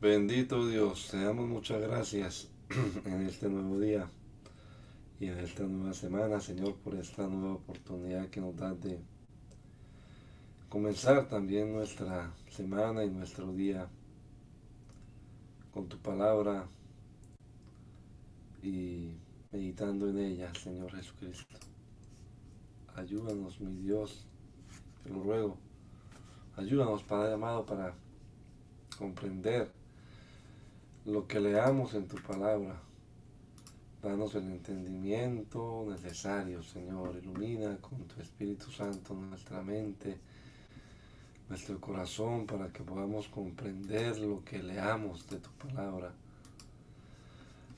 Bendito Dios, te damos muchas gracias en este nuevo día y en esta nueva semana, Señor, por esta nueva oportunidad que nos das de comenzar también nuestra semana y nuestro día con tu palabra y meditando en ella, Señor Jesucristo. Ayúdanos, mi Dios, te lo ruego. Ayúdanos, Padre amado, para comprender lo que leamos en tu palabra. Danos el entendimiento necesario, Señor. Ilumina con tu Espíritu Santo nuestra mente, nuestro corazón, para que podamos comprender lo que leamos de tu palabra.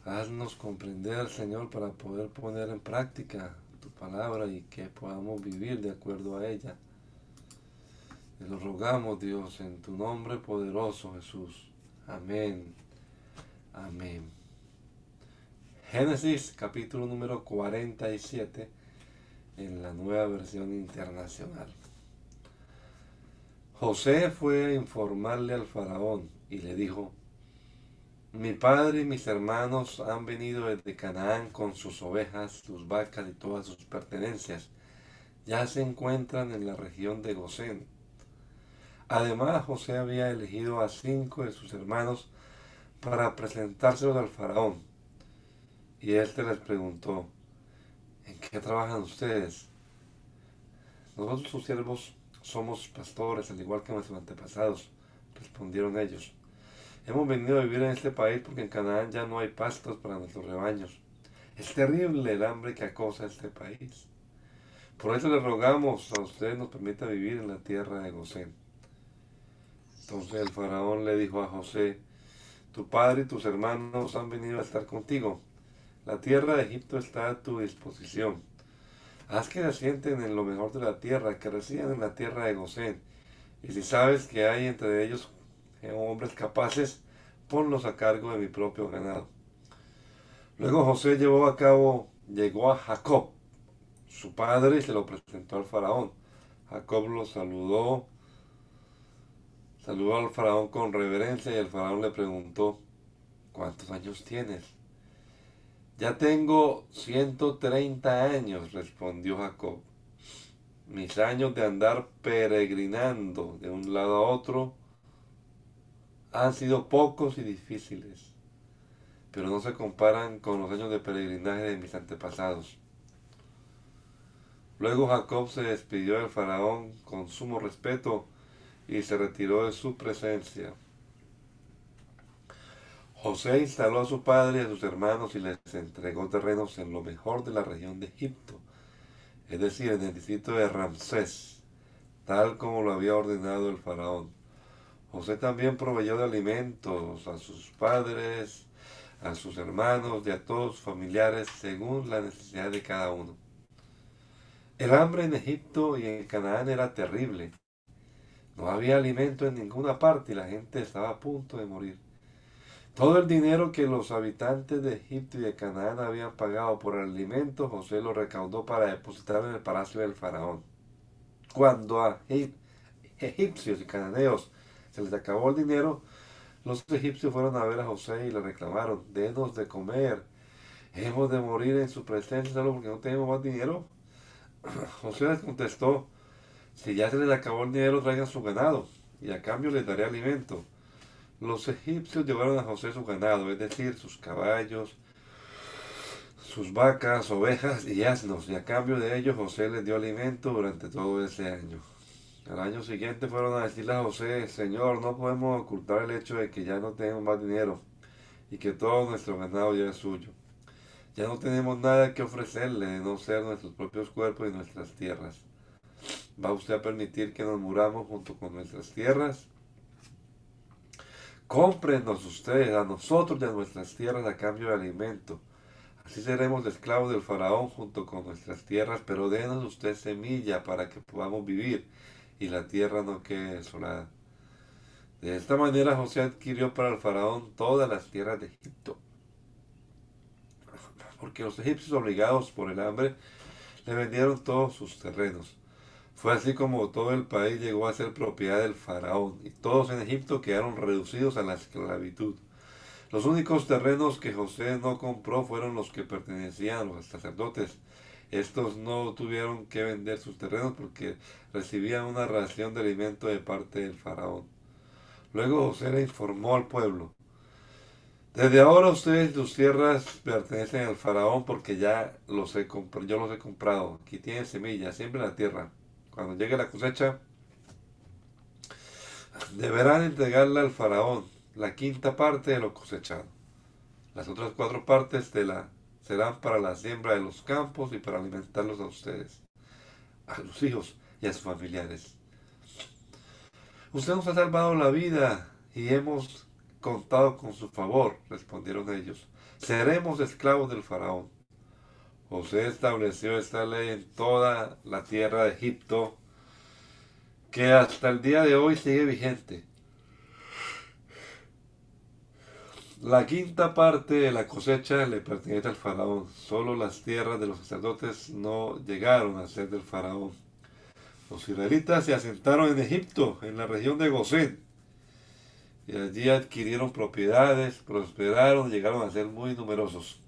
Haznos comprender, Señor, para poder poner en práctica tu palabra y que podamos vivir de acuerdo a ella. Te lo rogamos, Dios, en tu nombre poderoso, Jesús. Amén. Amén. Génesis capítulo número 47 en la nueva versión internacional. José fue a informarle al faraón y le dijo, mi padre y mis hermanos han venido desde Canaán con sus ovejas, sus vacas y todas sus pertenencias. Ya se encuentran en la región de Gosén. Además, José había elegido a cinco de sus hermanos para presentárselos al faraón. Y éste les preguntó, ¿en qué trabajan ustedes? Nosotros sus siervos somos pastores, al igual que nuestros antepasados, respondieron ellos. Hemos venido a vivir en este país porque en Canaán ya no hay pastos para nuestros rebaños. Es terrible el hambre que acosa este país. Por eso le rogamos a usted nos permita vivir en la tierra de Gosén. Entonces el faraón le dijo a José, tu padre y tus hermanos han venido a estar contigo. La tierra de Egipto está a tu disposición. Haz que asienten en lo mejor de la tierra, que residan en la tierra de Gosén. Y si sabes que hay entre ellos hombres capaces, ponlos a cargo de mi propio ganado. Luego José llevó a cabo, llegó a Jacob, su padre, y se lo presentó al faraón. Jacob lo saludó Saludó al faraón con reverencia y el faraón le preguntó, ¿cuántos años tienes? Ya tengo 130 años, respondió Jacob. Mis años de andar peregrinando de un lado a otro han sido pocos y difíciles, pero no se comparan con los años de peregrinaje de mis antepasados. Luego Jacob se despidió del faraón con sumo respeto y se retiró de su presencia. José instaló a su padre y a sus hermanos y les entregó terrenos en lo mejor de la región de Egipto, es decir, en el distrito de Ramsés, tal como lo había ordenado el faraón. José también proveyó de alimentos a sus padres, a sus hermanos y a todos sus familiares según la necesidad de cada uno. El hambre en Egipto y en Canaán era terrible. No había alimento en ninguna parte y la gente estaba a punto de morir. Todo el dinero que los habitantes de Egipto y de Canaán habían pagado por el alimento, José lo recaudó para depositar en el palacio del faraón. Cuando a egipcios y cananeos se les acabó el dinero, los egipcios fueron a ver a José y le reclamaron, denos de comer, hemos de morir en su presencia solo porque no tenemos más dinero. José les contestó, si ya se les acabó el dinero, traigan su ganado, y a cambio les daré alimento. Los egipcios llevaron a José su ganado, es decir, sus caballos, sus vacas, ovejas y asnos, y a cambio de ello José les dio alimento durante todo ese año. Al año siguiente fueron a decirle a José, Señor, no podemos ocultar el hecho de que ya no tenemos más dinero y que todo nuestro ganado ya es suyo. Ya no tenemos nada que ofrecerle de no ser nuestros propios cuerpos y nuestras tierras. ¿Va usted a permitir que nos muramos junto con nuestras tierras? Cómprenos ustedes a nosotros a nuestras tierras a cambio de alimento. Así seremos esclavos del faraón junto con nuestras tierras, pero denos usted semilla para que podamos vivir y la tierra no quede desolada. De esta manera José adquirió para el faraón todas las tierras de Egipto. Porque los egipcios obligados por el hambre le vendieron todos sus terrenos. Fue así como todo el país llegó a ser propiedad del faraón y todos en Egipto quedaron reducidos a la esclavitud. Los únicos terrenos que José no compró fueron los que pertenecían a los sacerdotes. Estos no tuvieron que vender sus terrenos porque recibían una ración de alimento de parte del faraón. Luego José le informó al pueblo, desde ahora ustedes y sus tierras pertenecen al faraón porque ya los he los he comprado. Aquí tienen semillas, siempre en la tierra. Cuando llegue la cosecha, deberán entregarla al faraón, la quinta parte de lo cosechado. Las otras cuatro partes de la serán para la siembra de los campos y para alimentarlos a ustedes, a sus hijos y a sus familiares. Usted nos ha salvado la vida y hemos contado con su favor, respondieron ellos. Seremos esclavos del faraón. José estableció esta ley en toda la tierra de Egipto, que hasta el día de hoy sigue vigente. La quinta parte de la cosecha le pertenece al faraón. Solo las tierras de los sacerdotes no llegaron a ser del faraón. Los israelitas se asentaron en Egipto, en la región de Gosén. Y allí adquirieron propiedades, prosperaron, llegaron a ser muy numerosos.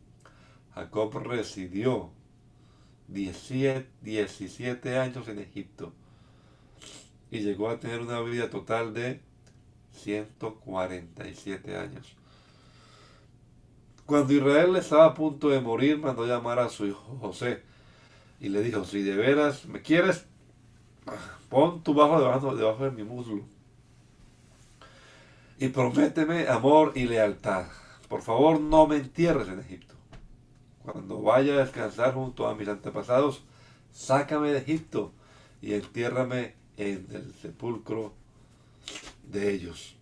Jacob residió 17, años en Egipto y llegó a tener una vida total de 147 años. Cuando Israel estaba a punto de morir, mandó llamar a su hijo José y le dijo, si de veras me quieres, pon tu bajo debajo de mi muslo y prométeme amor y lealtad. Por favor, no me entierres en Egipto. Cuando vaya a descansar junto a mis antepasados, sácame de Egipto y entiérrame en el sepulcro de ellos.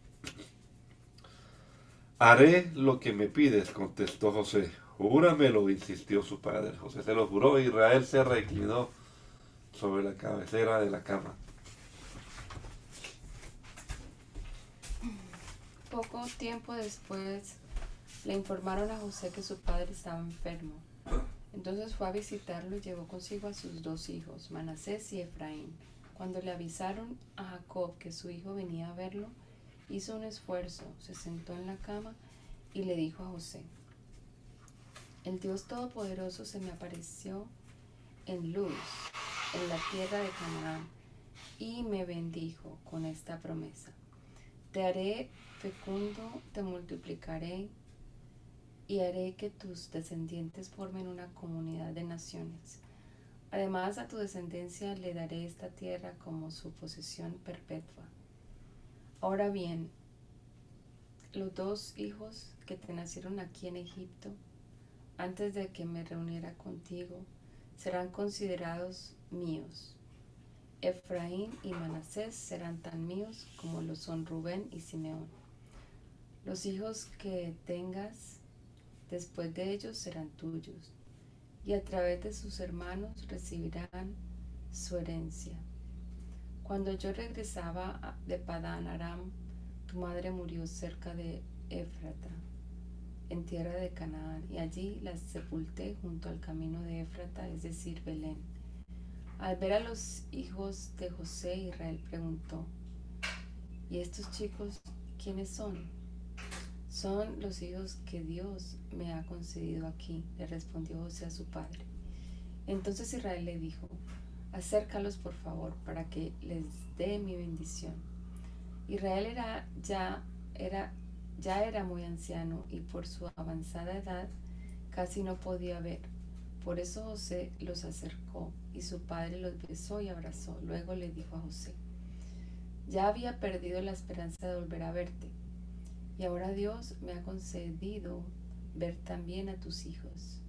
Haré lo que me pides, contestó José. Júramelo, insistió su padre. José se lo juró e Israel se reclinó sobre la cabecera de la cama. Poco tiempo después le informaron a José que su padre estaba enfermo. Entonces fue a visitarlo y llevó consigo a sus dos hijos, Manasés y Efraín. Cuando le avisaron a Jacob que su hijo venía a verlo, hizo un esfuerzo, se sentó en la cama y le dijo a José, el Dios Todopoderoso se me apareció en luz en la tierra de Canaán y me bendijo con esta promesa. Te haré fecundo, te multiplicaré y haré que tus descendientes formen una comunidad de naciones. Además a tu descendencia le daré esta tierra como su posesión perpetua. Ahora bien, los dos hijos que te nacieron aquí en Egipto, antes de que me reuniera contigo, serán considerados míos. Efraín y Manasés serán tan míos como lo son Rubén y Simeón. Los hijos que tengas después de ellos serán tuyos, y a través de sus hermanos recibirán su herencia. Cuando yo regresaba de Padán Aram, tu madre murió cerca de Éfrata, en tierra de Canaán, y allí la sepulté junto al camino de Éfrata, es decir, Belén. Al ver a los hijos de José, Israel preguntó, ¿y estos chicos quiénes son? Son los hijos que Dios me ha concedido aquí, le respondió José a su padre. Entonces Israel le dijo, acércalos por favor para que les dé mi bendición. Israel era ya era ya era muy anciano y por su avanzada edad casi no podía ver. Por eso José los acercó y su padre los besó y abrazó. Luego le dijo a José, ya había perdido la esperanza de volver a verte y ahora Dios me ha concedido ver también a tus hijos.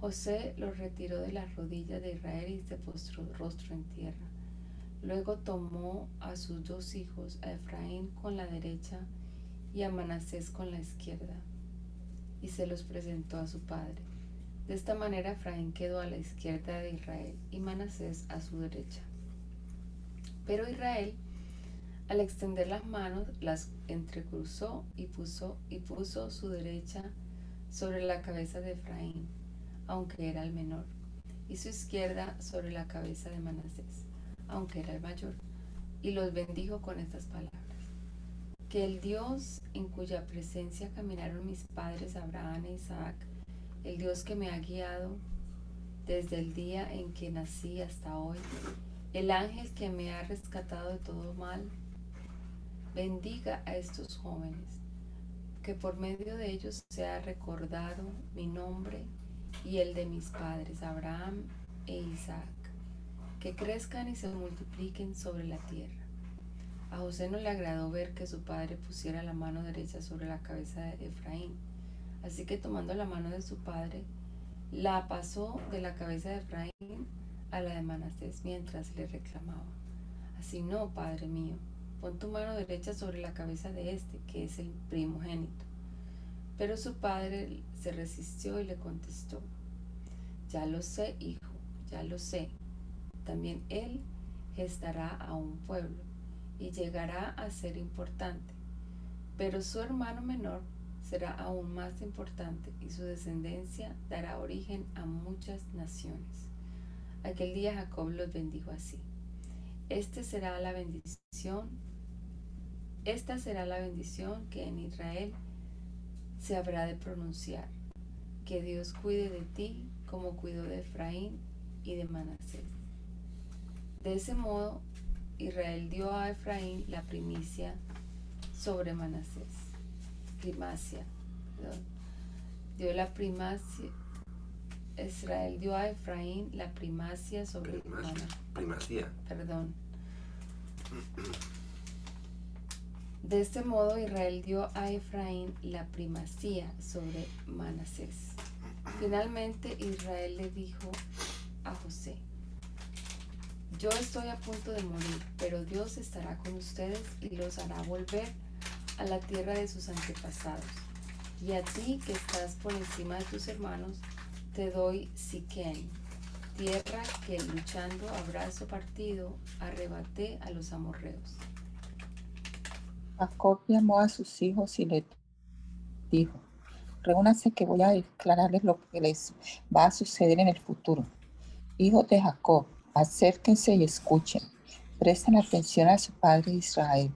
José los retiró de las rodillas de Israel y se postró rostro en tierra. Luego tomó a sus dos hijos, a Efraín con la derecha y a Manasés con la izquierda, y se los presentó a su padre. De esta manera Efraín quedó a la izquierda de Israel y Manasés a su derecha. Pero Israel al extender las manos, las entrecruzó y puso, y puso su derecha sobre la cabeza de Efraín, aunque era el menor, y su izquierda sobre la cabeza de Manasés, aunque era el mayor, y los bendijo con estas palabras. Que el Dios en cuya presencia caminaron mis padres Abraham e Isaac, el Dios que me ha guiado desde el día en que nací hasta hoy, el ángel que me ha rescatado de todo mal, bendiga a estos jóvenes, que por medio de ellos sea recordado mi nombre y el de mis padres, Abraham e Isaac, que crezcan y se multipliquen sobre la tierra. A José no le agradó ver que su padre pusiera la mano derecha sobre la cabeza de Efraín, así que tomando la mano de su padre, la pasó de la cabeza de Efraín a la de Manasés mientras le reclamaba. Así no, padre mío, pon tu mano derecha sobre la cabeza de este, que es el primogénito. Pero su padre se resistió y le contestó, ya lo sé, hijo, ya lo sé. También él gestará a un pueblo y llegará a ser importante. Pero su hermano menor será aún más importante y su descendencia dará origen a muchas naciones. Aquel día Jacob los bendijo así. Este será la bendición, esta será la bendición que en Israel se habrá de pronunciar. Que Dios cuide de ti como cuidó de Efraín y de Manasés. De ese modo, Israel dio a Efraín la primicia sobre Manasés. Primacia, perdón. Dio la primacia. Israel dio a Efraín la primacia sobre Primacia. Primacía. Perdón. De este modo Israel dio a Efraín la primacía sobre Manasés. Finalmente Israel le dijo a José, yo estoy a punto de morir, pero Dios estará con ustedes y los hará volver a la tierra de sus antepasados. Y a ti que estás por encima de tus hermanos, te doy Siquén, tierra que luchando a brazo partido arrebaté a los amorreos. Jacob llamó a sus hijos y le dijo, reúnanse que voy a declararles lo que les va a suceder en el futuro. Hijos de Jacob, acérquense y escuchen. Presten atención a su padre Israel.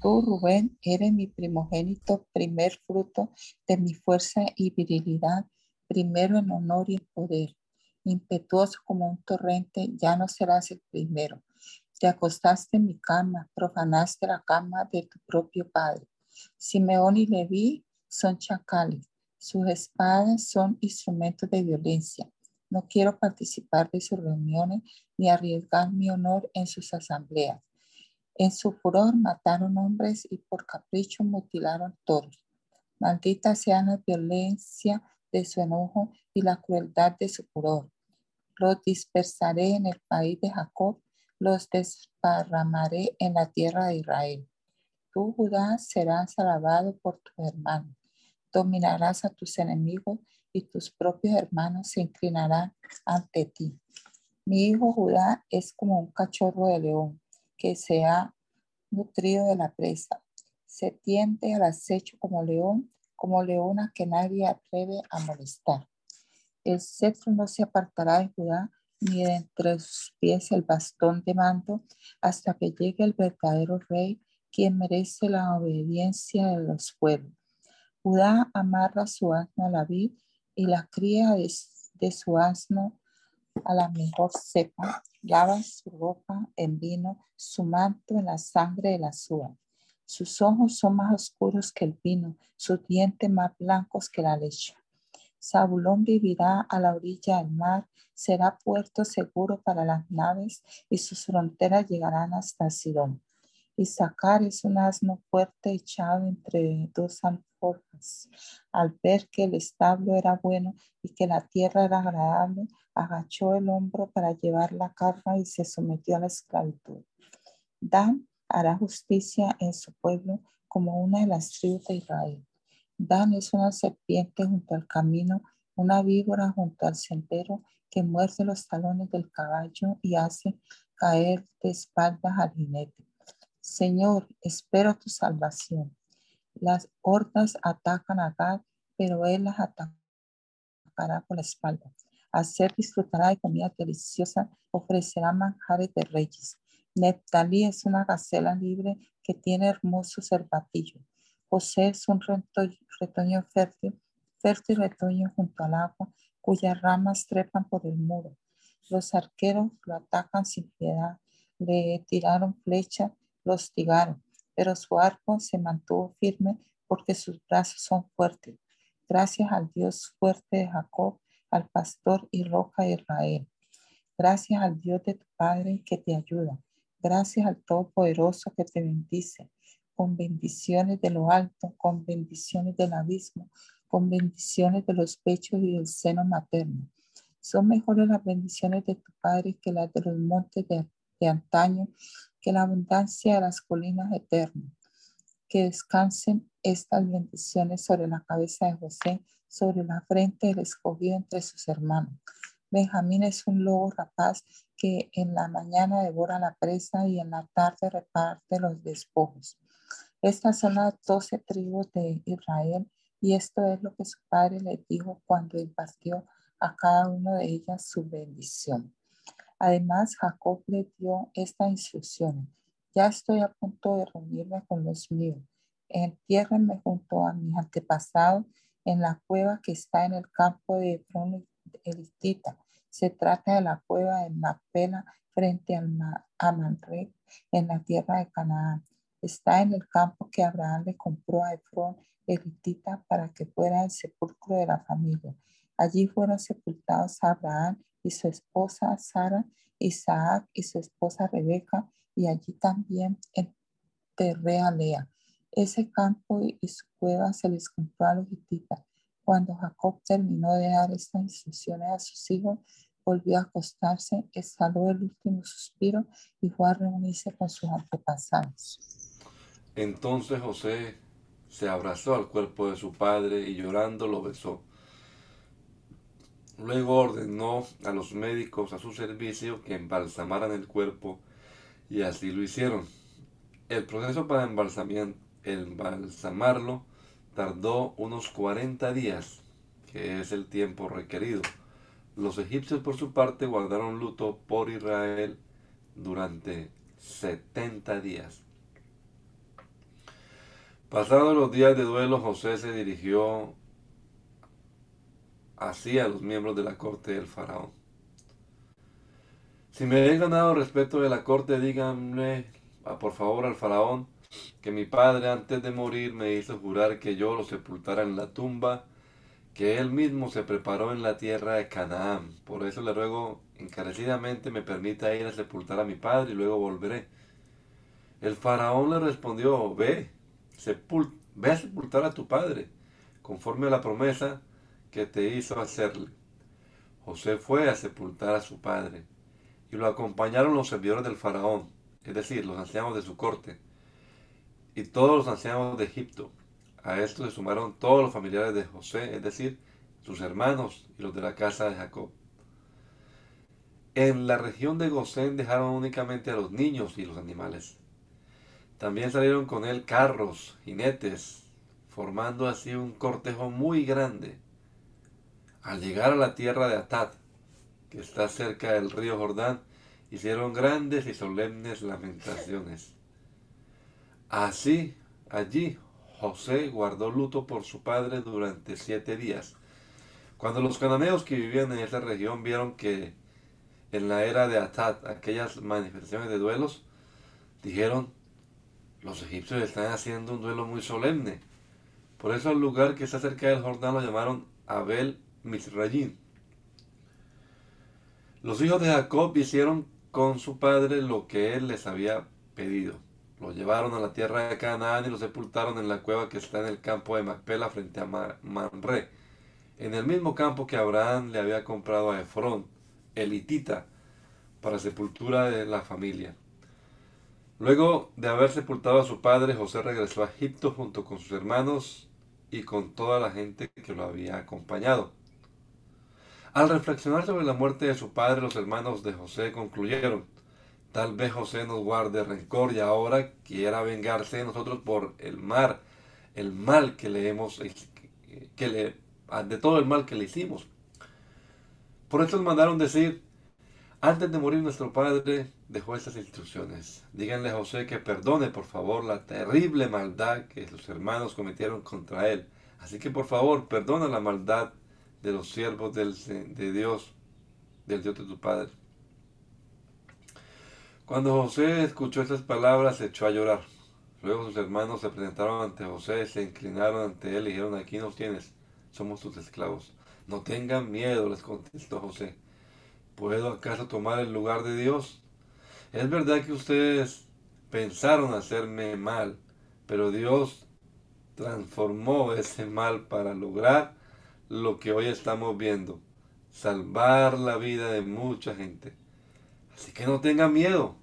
Tú, Rubén, eres mi primogénito, primer fruto de mi fuerza y virilidad, primero en honor y en poder. Impetuoso como un torrente, ya no serás el primero te acostaste en mi cama, profanaste la cama de tu propio padre. Simeón y Leví son chacales, sus espadas son instrumentos de violencia. No quiero participar de sus reuniones ni arriesgar mi honor en sus asambleas. En su furor mataron hombres y por capricho mutilaron toros. Maldita sea la violencia de su enojo y la crueldad de su furor. Los dispersaré en el país de Jacob los desparramaré en la tierra de Israel. Tú, Judá, serás alabado por tu hermano. Dominarás a tus enemigos y tus propios hermanos se inclinarán ante ti. Mi hijo Judá es como un cachorro de león que se ha nutrido de la presa. Se tiende al acecho como león, como leona que nadie atreve a molestar. El cetro no se apartará de Judá, ni de entre sus pies el bastón de mando, hasta que llegue el verdadero rey, quien merece la obediencia de los pueblos. Judá amarra su asno a la vid y la cría de, su asno a la mejor cepa. Lava su ropa en vino, su manto en la sangre de la suya. Sus ojos son más oscuros que el vino, sus dientes más blancos que la leche. Zabulón vivirá a la orilla del mar, será puerto seguro para las naves y sus fronteras llegarán hasta Sidón. Isaacar es un asno fuerte echado entre dos alforjas. Al ver que el establo era bueno y que la tierra era agradable, agachó el hombro para llevar la carga y se sometió a la esclavitud. Dan hará justicia en su pueblo como una de las tribus de Israel. Dan es una serpiente junto al camino, una víbora junto al sendero que muerde los talones del caballo y hace caer de espaldas al jinete. Señor, espero tu salvación. Las hordas atacan a Gad, pero él las atacará por la espalda. Hacer disfrutará de comida deliciosa, ofrecerá manjares de reyes. Neptalí es una gacela libre que tiene hermoso cervatillo. José es un retoño fértil, fértil retoño junto al agua, cuyas ramas trepan por el muro. Los arqueros lo atacan sin piedad, le tiraron flecha, lo hostigaron, pero su arco se mantuvo firme porque sus brazos son fuertes. Gracias al Dios fuerte de Jacob, al pastor y roca de Israel. Gracias al Dios de tu Padre que te ayuda. Gracias al Todopoderoso que te bendice. Con bendiciones de lo alto, con bendiciones del abismo, con bendiciones de los pechos y del seno materno. Son mejores las bendiciones de tu Padre que las de los montes de, antaño, que la abundancia de las colinas eternas. Que descansen estas bendiciones sobre la cabeza de José, sobre la frente del escogido entre sus hermanos. Benjamín es un lobo rapaz que en la mañana devora la presa y en la tarde reparte los despojos. Estas son las doce tribus de Israel y esto es lo que su padre le dijo cuando impartió a cada uno de ellas su bendición. Además, Jacob le dio esta instrucción. Ya estoy a punto de reunirme con los míos entiérrenme junto a mis antepasados en la cueva que está en el campo de Efrón Elitita. Se trata de la cueva de Macpela frente a Manre en la tierra de Canaán. Está en el campo que Abraham le compró a Efrón Elitita para que fuera el sepulcro de la familia. Allí fueron sepultados Abraham y su esposa Sara, Isaac y su esposa Rebeca, y allí también enterré a Lea. Ese campo y su cueva se les compró a los hititas. Cuando Jacob terminó de dar estas instrucciones a sus hijos, volvió a acostarse, exhaló el último suspiro y fue a reunirse con sus antepasados. Entonces José se abrazó al cuerpo de su padre y llorando lo besó. Luego ordenó a los médicos a su servicio que embalsamaran el cuerpo y así lo hicieron. El proceso para embalsamarlo tardó unos 40 días, que es el tiempo requerido. Los egipcios por su parte guardaron luto por Israel durante 70 días. Pasados los días de duelo, José se dirigió así a los miembros de la corte del faraón. Si me he ganado respeto de la corte, díganle por favor al faraón que mi padre antes de morir me hizo jurar que yo lo sepultara en la tumba que él mismo se preparó en la tierra de Canaán. Por eso le ruego encarecidamente me permita ir a sepultar a mi padre y luego volveré. El faraón le respondió, ve, ve a sepultar a tu padre, conforme a la promesa que te hizo hacerle. José fue a sepultar a su padre, y lo acompañaron los servidores del faraón, es decir, los ancianos de su corte y todos los ancianos de Egipto. A esto se sumaron todos los familiares de José, es decir, sus hermanos y los de la casa de Jacob. En la región de Gosén dejaron únicamente a los niños y los animales. También salieron con él carros, jinetes, formando así un cortejo muy grande. Al llegar a la tierra de Atad, que está cerca del río Jordán, hicieron grandes y solemnes lamentaciones. Así, allí, José guardó luto por su padre durante siete días. Cuando los cananeos que vivían en esa región vieron que en la era de Atad aquellas manifestaciones de duelos, dijeron, los egipcios están haciendo un duelo muy solemne. Por eso el lugar que está cerca del Jordán lo llamaron Abel Misrayim. Los hijos de Jacob hicieron con su padre lo que él les había pedido. Lo llevaron a la tierra de Canaán y lo sepultaron en la cueva que está en el campo de Macpela frente a Manre, en el mismo campo que Abraham le había comprado a Efrón, elitita, para sepultura de la familia. Luego de haber sepultado a su padre, José regresó a Egipto junto con sus hermanos y con toda la gente que lo había acompañado. Al reflexionar sobre la muerte de su padre, los hermanos de José concluyeron, Tal vez José nos guarde rencor y ahora quiera vengarse de nosotros por el mal, el mal que le hemos, que le, de todo el mal que le hicimos. Por eso mandaron decir, antes de morir nuestro padre dejó estas instrucciones. Díganle a José que perdone por favor la terrible maldad que sus hermanos cometieron contra él. Así que por favor, perdona la maldad de los siervos de Dios, del Dios de tu padre. Cuando José escuchó estas palabras, se echó a llorar. Luego sus hermanos se presentaron ante José, se inclinaron ante él y dijeron, aquí nos tienes, somos tus esclavos. No tengan miedo, les contestó José. ¿Puedo acaso tomar el lugar de Dios? Es verdad que ustedes pensaron hacerme mal, pero Dios transformó ese mal para lograr lo que hoy estamos viendo, salvar la vida de mucha gente. Así que no tengan miedo.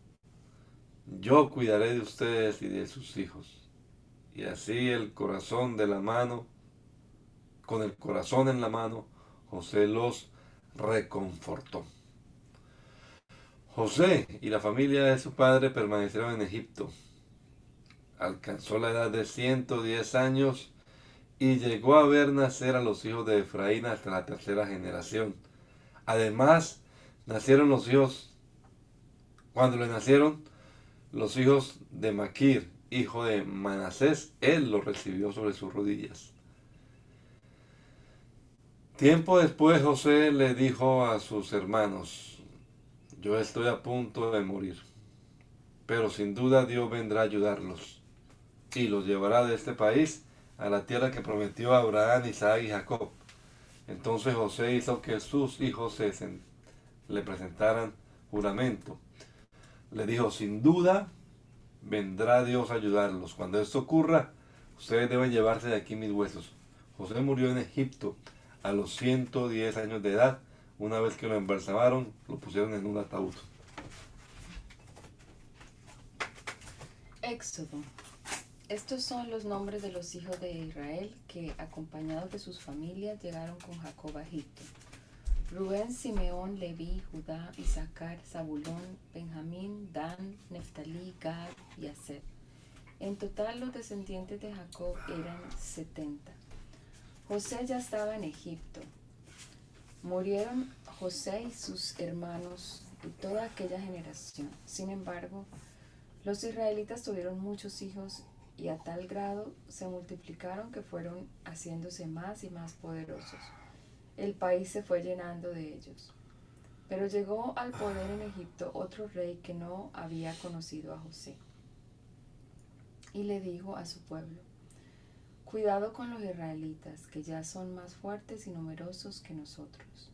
Yo cuidaré de ustedes y de sus hijos. Y así el corazón de la mano, con el corazón en la mano, José los reconfortó. José y la familia de su padre permanecieron en Egipto. Alcanzó la edad de 110 años y llegó a ver nacer a los hijos de Efraín hasta la tercera generación. Además, nacieron los hijos cuando le nacieron los hijos de Maquir, hijo de Manasés, él los recibió sobre sus rodillas. Tiempo después José le dijo a sus hermanos, yo estoy a punto de morir, pero sin duda Dios vendrá a ayudarlos y los llevará de este país a la tierra que prometió a Abraham, Isaac y Jacob. Entonces José hizo que sus hijos le presentaran juramento le dijo, sin duda vendrá Dios a ayudarlos. Cuando esto ocurra, ustedes deben llevarse de aquí mis huesos. José murió en Egipto a los 110 años de edad. Una vez que lo embalsamaron, lo pusieron en un ataúd. Éxodo. Estos son los nombres de los hijos de Israel que, acompañados de sus familias, llegaron con Jacob a Egipto. Rubén, Simeón, Leví, Judá, Isaacar, Zabulón, Benjamín, Dan, Neftalí, Gad y Aser. En total los descendientes de Jacob eran setenta. José ya estaba en Egipto. Murieron José y sus hermanos y toda aquella generación. Sin embargo, los israelitas tuvieron muchos hijos y a tal grado se multiplicaron que fueron haciéndose más y más poderosos el país se fue llenando de ellos. Pero llegó al poder en Egipto otro rey que no había conocido a José. Y le dijo a su pueblo, Cuidado con los israelitas, que ya son más fuertes y numerosos que nosotros.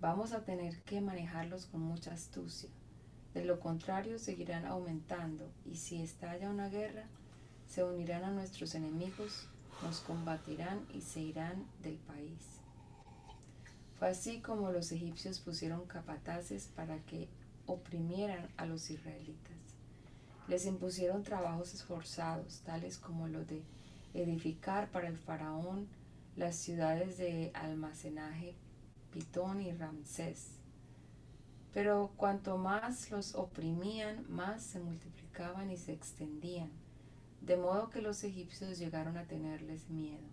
Vamos a tener que manejarlos con mucha astucia. De lo contrario, seguirán aumentando y si estalla una guerra, se unirán a nuestros enemigos, nos combatirán y se irán del país. Fue así como los egipcios pusieron capataces para que oprimieran a los israelitas. Les impusieron trabajos esforzados, tales como los de edificar para el faraón las ciudades de almacenaje Pitón y Ramsés. Pero cuanto más los oprimían, más se multiplicaban y se extendían, de modo que los egipcios llegaron a tenerles miedo.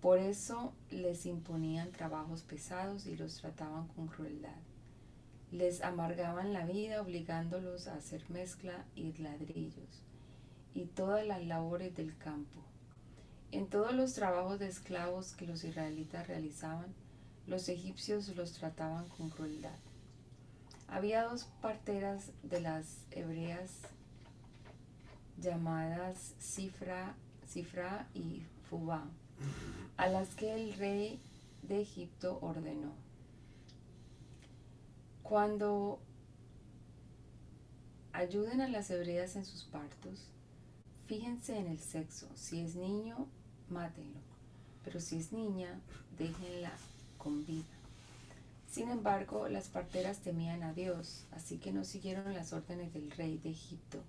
Por eso les imponían trabajos pesados y los trataban con crueldad. Les amargaban la vida obligándolos a hacer mezcla y ladrillos y todas las labores del campo. En todos los trabajos de esclavos que los israelitas realizaban, los egipcios los trataban con crueldad. Había dos parteras de las hebreas llamadas Cifra, Cifra y Fubá a las que el rey de Egipto ordenó. Cuando ayuden a las hebreas en sus partos, fíjense en el sexo. Si es niño, mátenlo. Pero si es niña, déjenla con vida. Sin embargo, las parteras temían a Dios, así que no siguieron las órdenes del rey de Egipto,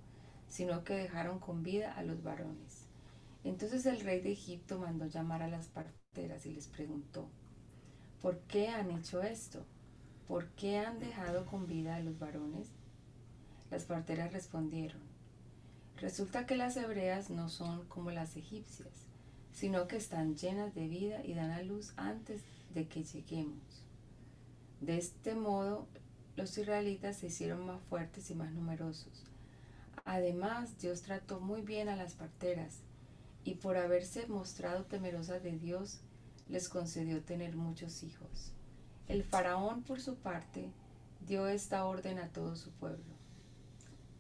sino que dejaron con vida a los varones. Entonces el rey de Egipto mandó llamar a las parteras y les preguntó, ¿por qué han hecho esto? ¿Por qué han dejado con vida a los varones? Las parteras respondieron, resulta que las hebreas no son como las egipcias, sino que están llenas de vida y dan a luz antes de que lleguemos. De este modo, los israelitas se hicieron más fuertes y más numerosos. Además, Dios trató muy bien a las parteras y por haberse mostrado temerosas de Dios, les concedió tener muchos hijos. El faraón, por su parte, dio esta orden a todo su pueblo.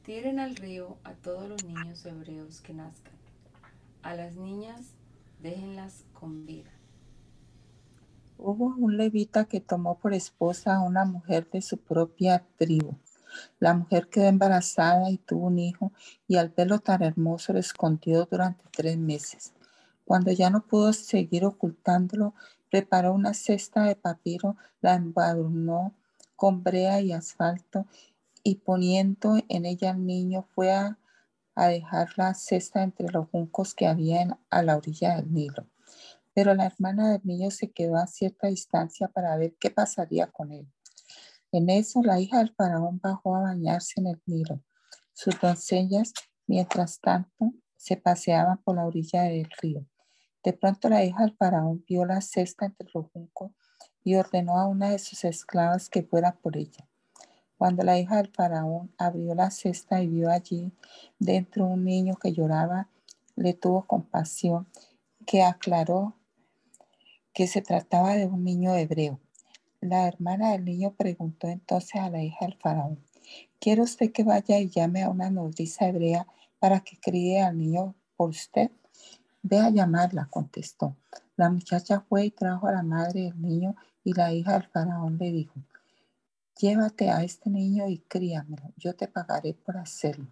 Tiren al río a todos los niños hebreos que nazcan. A las niñas déjenlas con vida. Hubo un levita que tomó por esposa a una mujer de su propia tribu. La mujer quedó embarazada y tuvo un hijo y al verlo tan hermoso lo escondió durante tres meses. Cuando ya no pudo seguir ocultándolo, preparó una cesta de papiro, la embadurnó con brea y asfalto y poniendo en ella al niño fue a, dejar la cesta entre los juncos que había a la orilla del Nilo. Pero la hermana del niño se quedó a cierta distancia para ver qué pasaría con él. En eso la hija del faraón bajó a bañarse en el Nilo. Sus doncellas, mientras tanto, se paseaban por la orilla del río. De pronto la hija del faraón vio la cesta entre los juncos y ordenó a una de sus esclavas que fuera por ella. Cuando la hija del faraón abrió la cesta y vio allí dentro un niño que lloraba, le tuvo compasión, que aclaró que se trataba de un niño hebreo. La hermana del niño preguntó entonces a la hija del faraón, ¿quiere usted que vaya y llame a una nodriza hebrea para que críe al niño por usted? Ve a llamarla, contestó. La muchacha fue y trajo a la madre del niño y la hija del faraón le dijo, llévate a este niño y críamelo, yo te pagaré por hacerlo.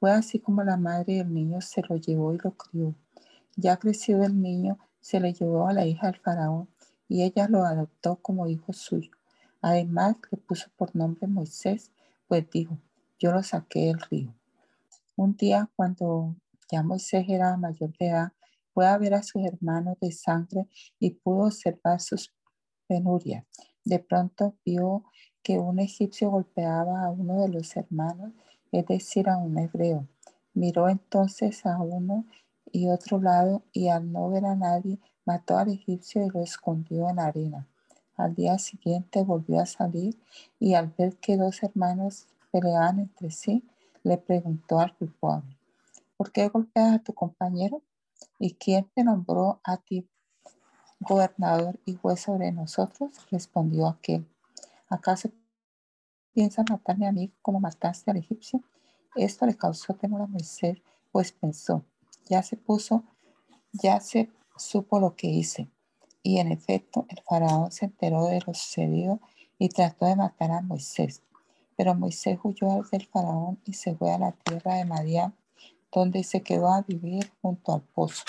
Fue así como la madre del niño se lo llevó y lo crió. Ya creció el niño, se le llevó a la hija del faraón y ella lo adoptó como hijo suyo. Además le puso por nombre Moisés, pues dijo, yo lo saqué del río. Un día cuando ya Moisés era mayor de edad, fue a ver a sus hermanos de sangre y pudo observar sus penurias. De pronto vio que un egipcio golpeaba a uno de los hermanos, es decir, a un hebreo. Miró entonces a uno y otro lado y al no ver a nadie, mató al egipcio y lo escondió en la arena. Al día siguiente volvió a salir y al ver que dos hermanos peleaban entre sí, le preguntó al culpable, ¿por qué golpeas a tu compañero? ¿Y quién te nombró a ti gobernador y juez sobre nosotros? Respondió aquel. ¿Acaso piensas matarme a mí como mataste al egipcio? Esto le causó temor a Moisés, pues pensó, ya se puso, ya se supo lo que hice. Y en efecto, el faraón se enteró de lo sucedido y trató de matar a Moisés. Pero Moisés huyó del faraón y se fue a la tierra de Madián donde se quedó a vivir junto al pozo.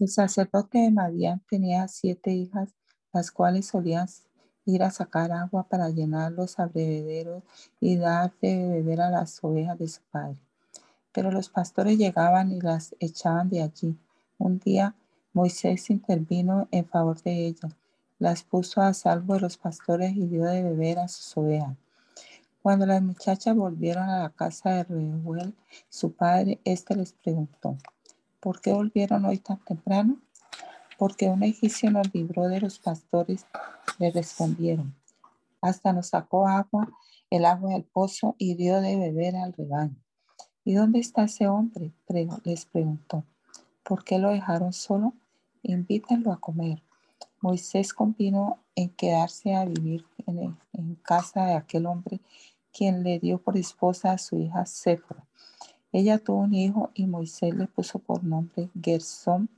El sacerdote de Madián tenía siete hijas, las cuales solían ir a sacar agua para llenar los abrevederos y dar de beber a las ovejas de su padre. Pero los pastores llegaban y las echaban de allí. Un día Moisés intervino en favor de ellas, las puso a salvo de los pastores y dio de beber a sus ovejas. Cuando las muchachas volvieron a la casa de Reuel, su padre, éste les preguntó, ¿por qué volvieron hoy tan temprano? Porque un egipcio nos libró de los pastores, le respondieron. Hasta nos sacó agua, el agua del pozo y dio de beber al rebaño. ¿Y dónde está ese hombre? les preguntó. ¿Por qué lo dejaron solo? Invítenlo a comer. Moisés convino en quedarse a vivir en, en casa de aquel hombre quien le dio por esposa a su hija Séfora. Ella tuvo un hijo y Moisés le puso por nombre Gersón,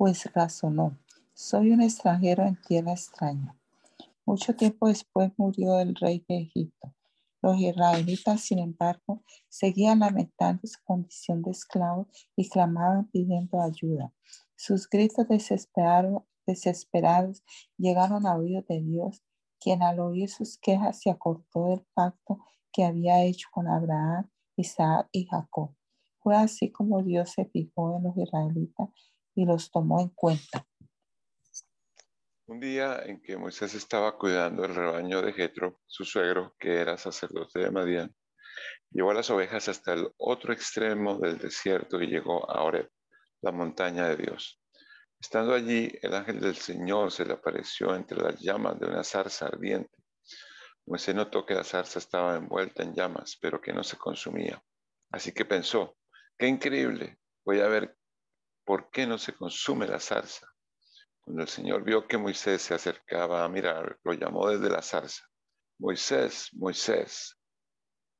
pues razonó, soy un extranjero en tierra extraña. Mucho tiempo después murió el rey de Egipto. Los israelitas, sin embargo, seguían lamentando su condición de esclavos y clamaban pidiendo ayuda. Sus gritos desesperados, desesperados llegaron a oídos de Dios quien al oír sus quejas se acordó del pacto que había hecho con Abraham, Isaac y Jacob. Fue así como Dios se fijó en los israelitas y los tomó en cuenta. Un día en que Moisés estaba cuidando el rebaño de Jetro, su suegro, que era sacerdote de Madián, llevó las ovejas hasta el otro extremo del desierto y llegó a Oreb, la montaña de Dios. Estando allí, el ángel del Señor se le apareció entre las llamas de una zarza ardiente. Moisés notó que la zarza estaba envuelta en llamas, pero que no se consumía. Así que pensó, qué increíble, voy a ver por qué no se consume la zarza. Cuando el Señor vio que Moisés se acercaba a mirar, lo llamó desde la zarza. Moisés, Moisés,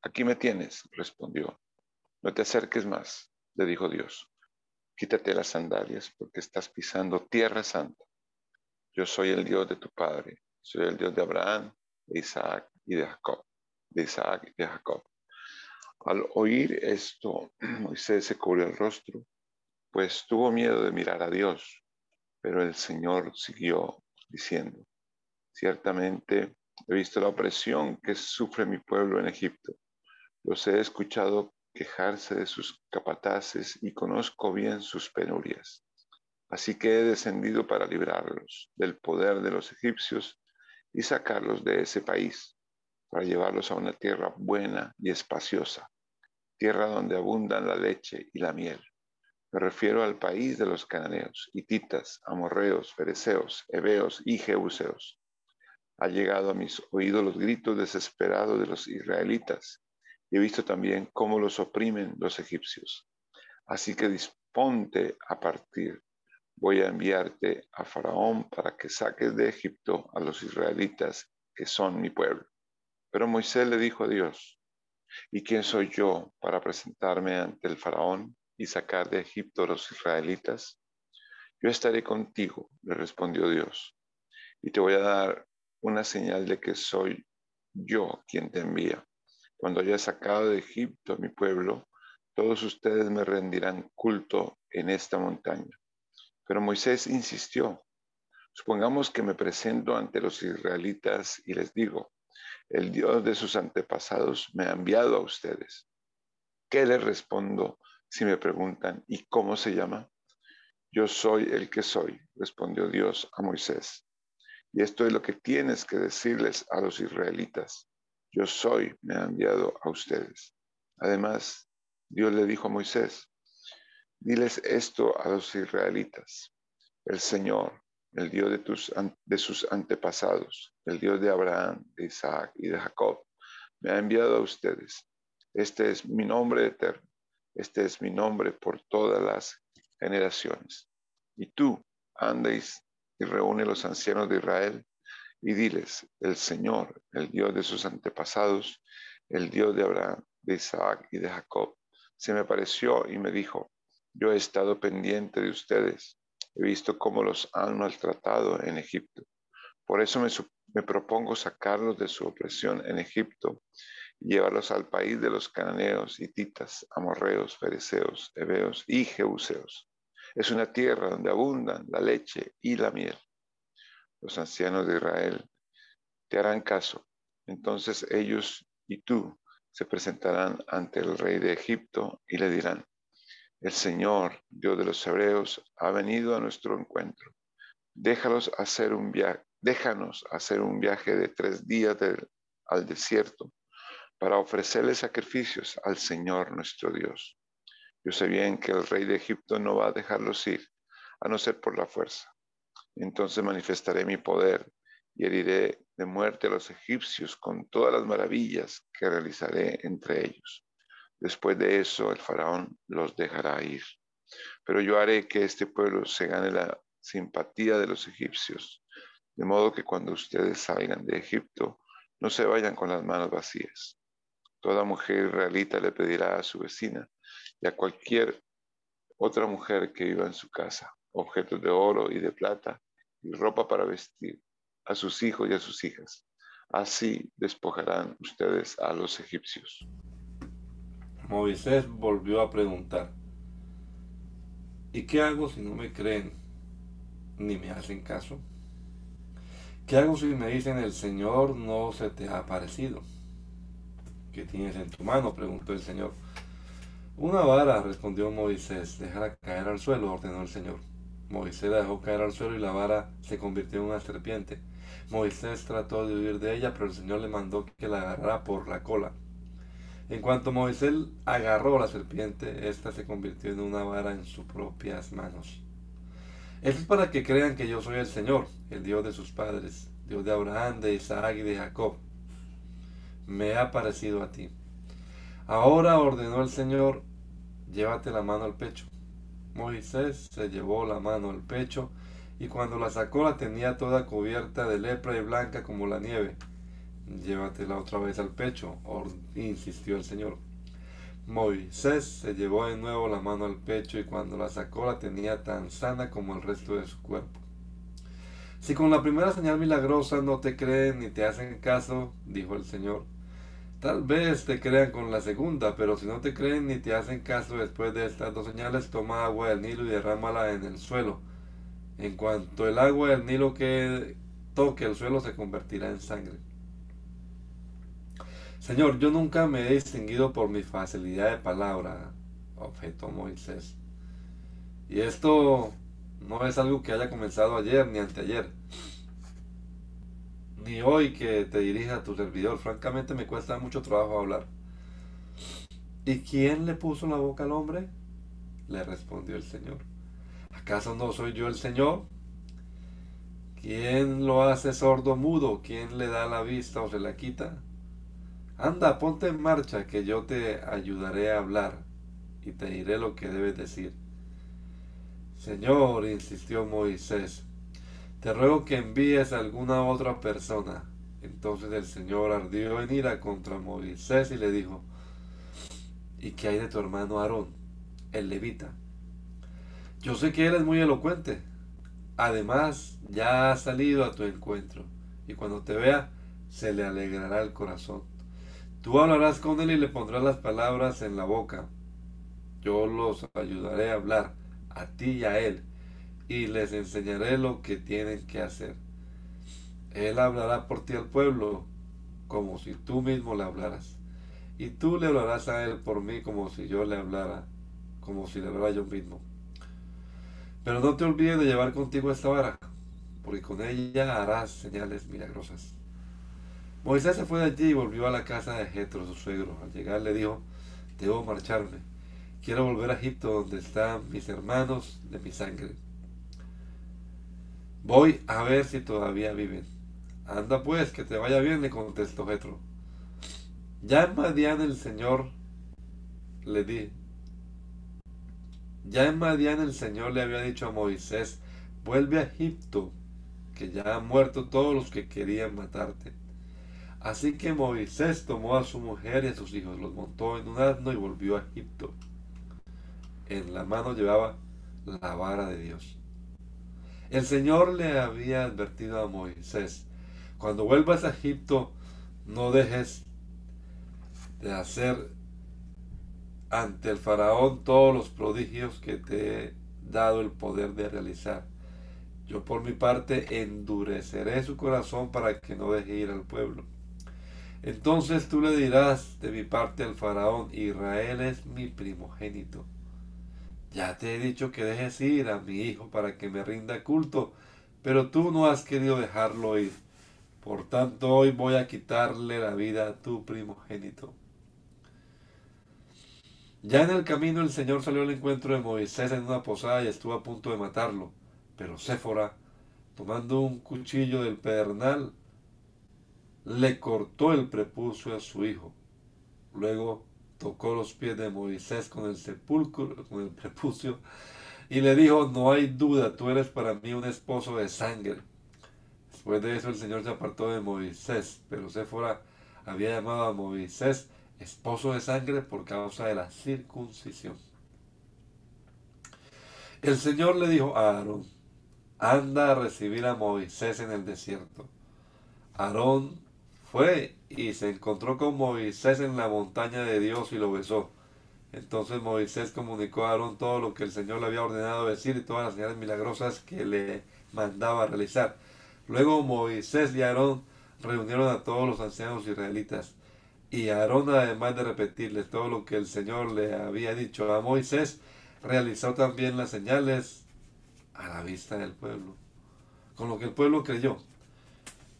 aquí me tienes, respondió. No te acerques más, le dijo Dios. Quítate las sandalias porque estás pisando tierra santa. Yo soy el Dios de tu padre, soy el Dios de Abraham, de Isaac y de Jacob. De Isaac y de Jacob. Al oír esto, Moisés se cubrió el rostro, pues tuvo miedo de mirar a Dios. Pero el Señor siguió diciendo, ciertamente he visto la opresión que sufre mi pueblo en Egipto. Los he escuchado quejarse de sus capataces y conozco bien sus penurias. Así que he descendido para librarlos del poder de los egipcios y sacarlos de ese país, para llevarlos a una tierra buena y espaciosa, tierra donde abundan la leche y la miel. Me refiero al país de los cananeos, hititas, amorreos, fereceos, heveos y jebuseos. Ha llegado a mis oídos los gritos desesperados de los israelitas y he visto también cómo los oprimen los egipcios. Así que disponte a partir. Voy a enviarte a Faraón para que saques de Egipto a los israelitas, que son mi pueblo. Pero Moisés le dijo a Dios, ¿y quién soy yo para presentarme ante el Faraón y sacar de Egipto a los israelitas? Yo estaré contigo, le respondió Dios, y te voy a dar una señal de que soy yo quien te envía. Cuando haya sacado de Egipto a mi pueblo, todos ustedes me rendirán culto en esta montaña. Pero Moisés insistió, supongamos que me presento ante los israelitas y les digo, el Dios de sus antepasados me ha enviado a ustedes. ¿Qué les respondo si me preguntan, ¿y cómo se llama? Yo soy el que soy, respondió Dios a Moisés. Y esto es lo que tienes que decirles a los israelitas yo soy, me ha enviado a ustedes. Además, Dios le dijo a Moisés, diles esto a los israelitas. El Señor, el Dios de, tus, de sus antepasados, el Dios de Abraham, de Isaac y de Jacob, me ha enviado a ustedes. Este es mi nombre eterno. Este es mi nombre por todas las generaciones. Y tú, andéis y reúne los ancianos de Israel y diles, el Señor, el Dios de sus antepasados, el Dios de Abraham, de Isaac y de Jacob, se me apareció y me dijo, yo he estado pendiente de ustedes, he visto cómo los han maltratado en Egipto. Por eso me propongo sacarlos de su opresión en Egipto y llevarlos al país de los cananeos, hititas, amorreos, fereceos, heveos y jebuseos. Es una tierra donde abundan la leche y la miel los ancianos de Israel, te harán caso. Entonces ellos y tú se presentarán ante el rey de Egipto y le dirán, el Señor, Dios de los hebreos, ha venido a nuestro encuentro. Déjalos hacer un viaje, déjanos hacer un viaje de tres días al desierto para ofrecerle sacrificios al Señor nuestro Dios. Yo sé bien que el rey de Egipto no va a dejarlos ir, a no ser por la fuerza. Entonces manifestaré mi poder y heriré de muerte a los egipcios con todas las maravillas que realizaré entre ellos. Después de eso el faraón los dejará ir. Pero yo haré que este pueblo se gane la simpatía de los egipcios, de modo que cuando ustedes salgan de Egipto no se vayan con las manos vacías. Toda mujer israelita le pedirá a su vecina y a cualquier otra mujer que viva en su casa objetos de oro y de plata y ropa para vestir a sus hijos y a sus hijas. Así despojarán ustedes a los egipcios. Moisés volvió a preguntar, ¿y qué hago si no me creen ni me hacen caso? ¿Qué hago si me dicen el Señor no se te ha aparecido? ¿Qué tienes en tu mano? preguntó el Señor. Una vara, respondió Moisés, déjala caer al suelo, ordenó el Señor. Moisés la dejó caer al suelo y la vara se convirtió en una serpiente. Moisés trató de huir de ella, pero el Señor le mandó que la agarrara por la cola. En cuanto Moisés agarró la serpiente, ésta se convirtió en una vara en sus propias manos. Esto es para que crean que yo soy el Señor, el Dios de sus padres, Dios de Abraham, de Isaac y de Jacob. Me ha parecido a ti. Ahora ordenó el Señor, llévate la mano al pecho. Moisés se llevó la mano al pecho y cuando la sacó la tenía toda cubierta de lepra y blanca como la nieve. Llévatela otra vez al pecho, insistió el Señor. Moisés se llevó de nuevo la mano al pecho y cuando la sacó la tenía tan sana como el resto de su cuerpo. Si con la primera señal milagrosa no te creen ni te hacen caso, dijo el Señor, tal vez te crean con la segunda, pero si no te creen ni te hacen caso después de estas dos señales, toma agua del Nilo y derrámala en el suelo. En cuanto el agua del Nilo que toque el suelo se convertirá en sangre. Señor, yo nunca me he distinguido por mi facilidad de palabra, objetó Moisés. Y esto no es algo que haya comenzado ayer ni anteayer, ni hoy que te dirija a tu servidor. Francamente me cuesta mucho trabajo hablar. ¿Y quién le puso la boca al hombre? Le respondió el Señor. ¿Acaso no soy yo el Señor? ¿Quién lo hace sordo mudo? ¿Quién le da la vista o se la quita? Anda, ponte en marcha, que yo te ayudaré a hablar y te diré lo que debes decir. Señor, insistió Moisés, te ruego que envíes a alguna otra persona. Entonces el Señor ardió en ira contra Moisés y le dijo, ¿y qué hay de tu hermano Aarón, el levita? Yo sé que eres muy elocuente. Además, ya ha salido a tu encuentro, y cuando te vea, se le alegrará el corazón. Tú hablarás con él y le pondrás las palabras en la boca. Yo los ayudaré a hablar, a ti y a él, y les enseñaré lo que tienen que hacer. Él hablará por ti al pueblo, como si tú mismo le hablaras. Y tú le hablarás a él por mí como si yo le hablara, como si le hablara yo mismo. Pero no te olvides de llevar contigo esta vara, porque con ella harás señales milagrosas. Moisés se fue de allí y volvió a la casa de Jetro, su suegro. Al llegar le dijo, debo marcharme. Quiero volver a Egipto donde están mis hermanos de mi sangre. Voy a ver si todavía viven. Anda pues, que te vaya bien, le contestó Jetro. Ya en Madián el Señor le di. Ya en Madián el Señor le había dicho a Moisés, vuelve a Egipto, que ya han muerto todos los que querían matarte. Así que Moisés tomó a su mujer y a sus hijos, los montó en un asno y volvió a Egipto. En la mano llevaba la vara de Dios. El Señor le había advertido a Moisés, cuando vuelvas a Egipto, no dejes de hacer ante el faraón todos los prodigios que te he dado el poder de realizar. Yo por mi parte endureceré su corazón para que no deje ir al pueblo. Entonces tú le dirás de mi parte al faraón, Israel es mi primogénito. Ya te he dicho que dejes ir a mi hijo para que me rinda culto, pero tú no has querido dejarlo ir. Por tanto, hoy voy a quitarle la vida a tu primogénito. Ya en el camino el Señor salió al encuentro de Moisés en una posada y estuvo a punto de matarlo. Pero Séfora, tomando un cuchillo del pedernal, le cortó el prepucio a su hijo. Luego tocó los pies de Moisés con el sepulcro, con el prepucio, y le dijo, no hay duda, tú eres para mí un esposo de sangre. Después de eso el Señor se apartó de Moisés, pero Séfora había llamado a Moisés esposo de sangre por causa de la circuncisión. El Señor le dijo a Aarón, anda a recibir a Moisés en el desierto. Aarón fue y se encontró con Moisés en la montaña de Dios y lo besó. Entonces Moisés comunicó a Aarón todo lo que el Señor le había ordenado decir y todas las señales milagrosas que le mandaba realizar. Luego Moisés y Aarón reunieron a todos los ancianos israelitas. Y Aarón, además de repetirles todo lo que el Señor le había dicho a Moisés, realizó también las señales a la vista del pueblo, con lo que el pueblo creyó.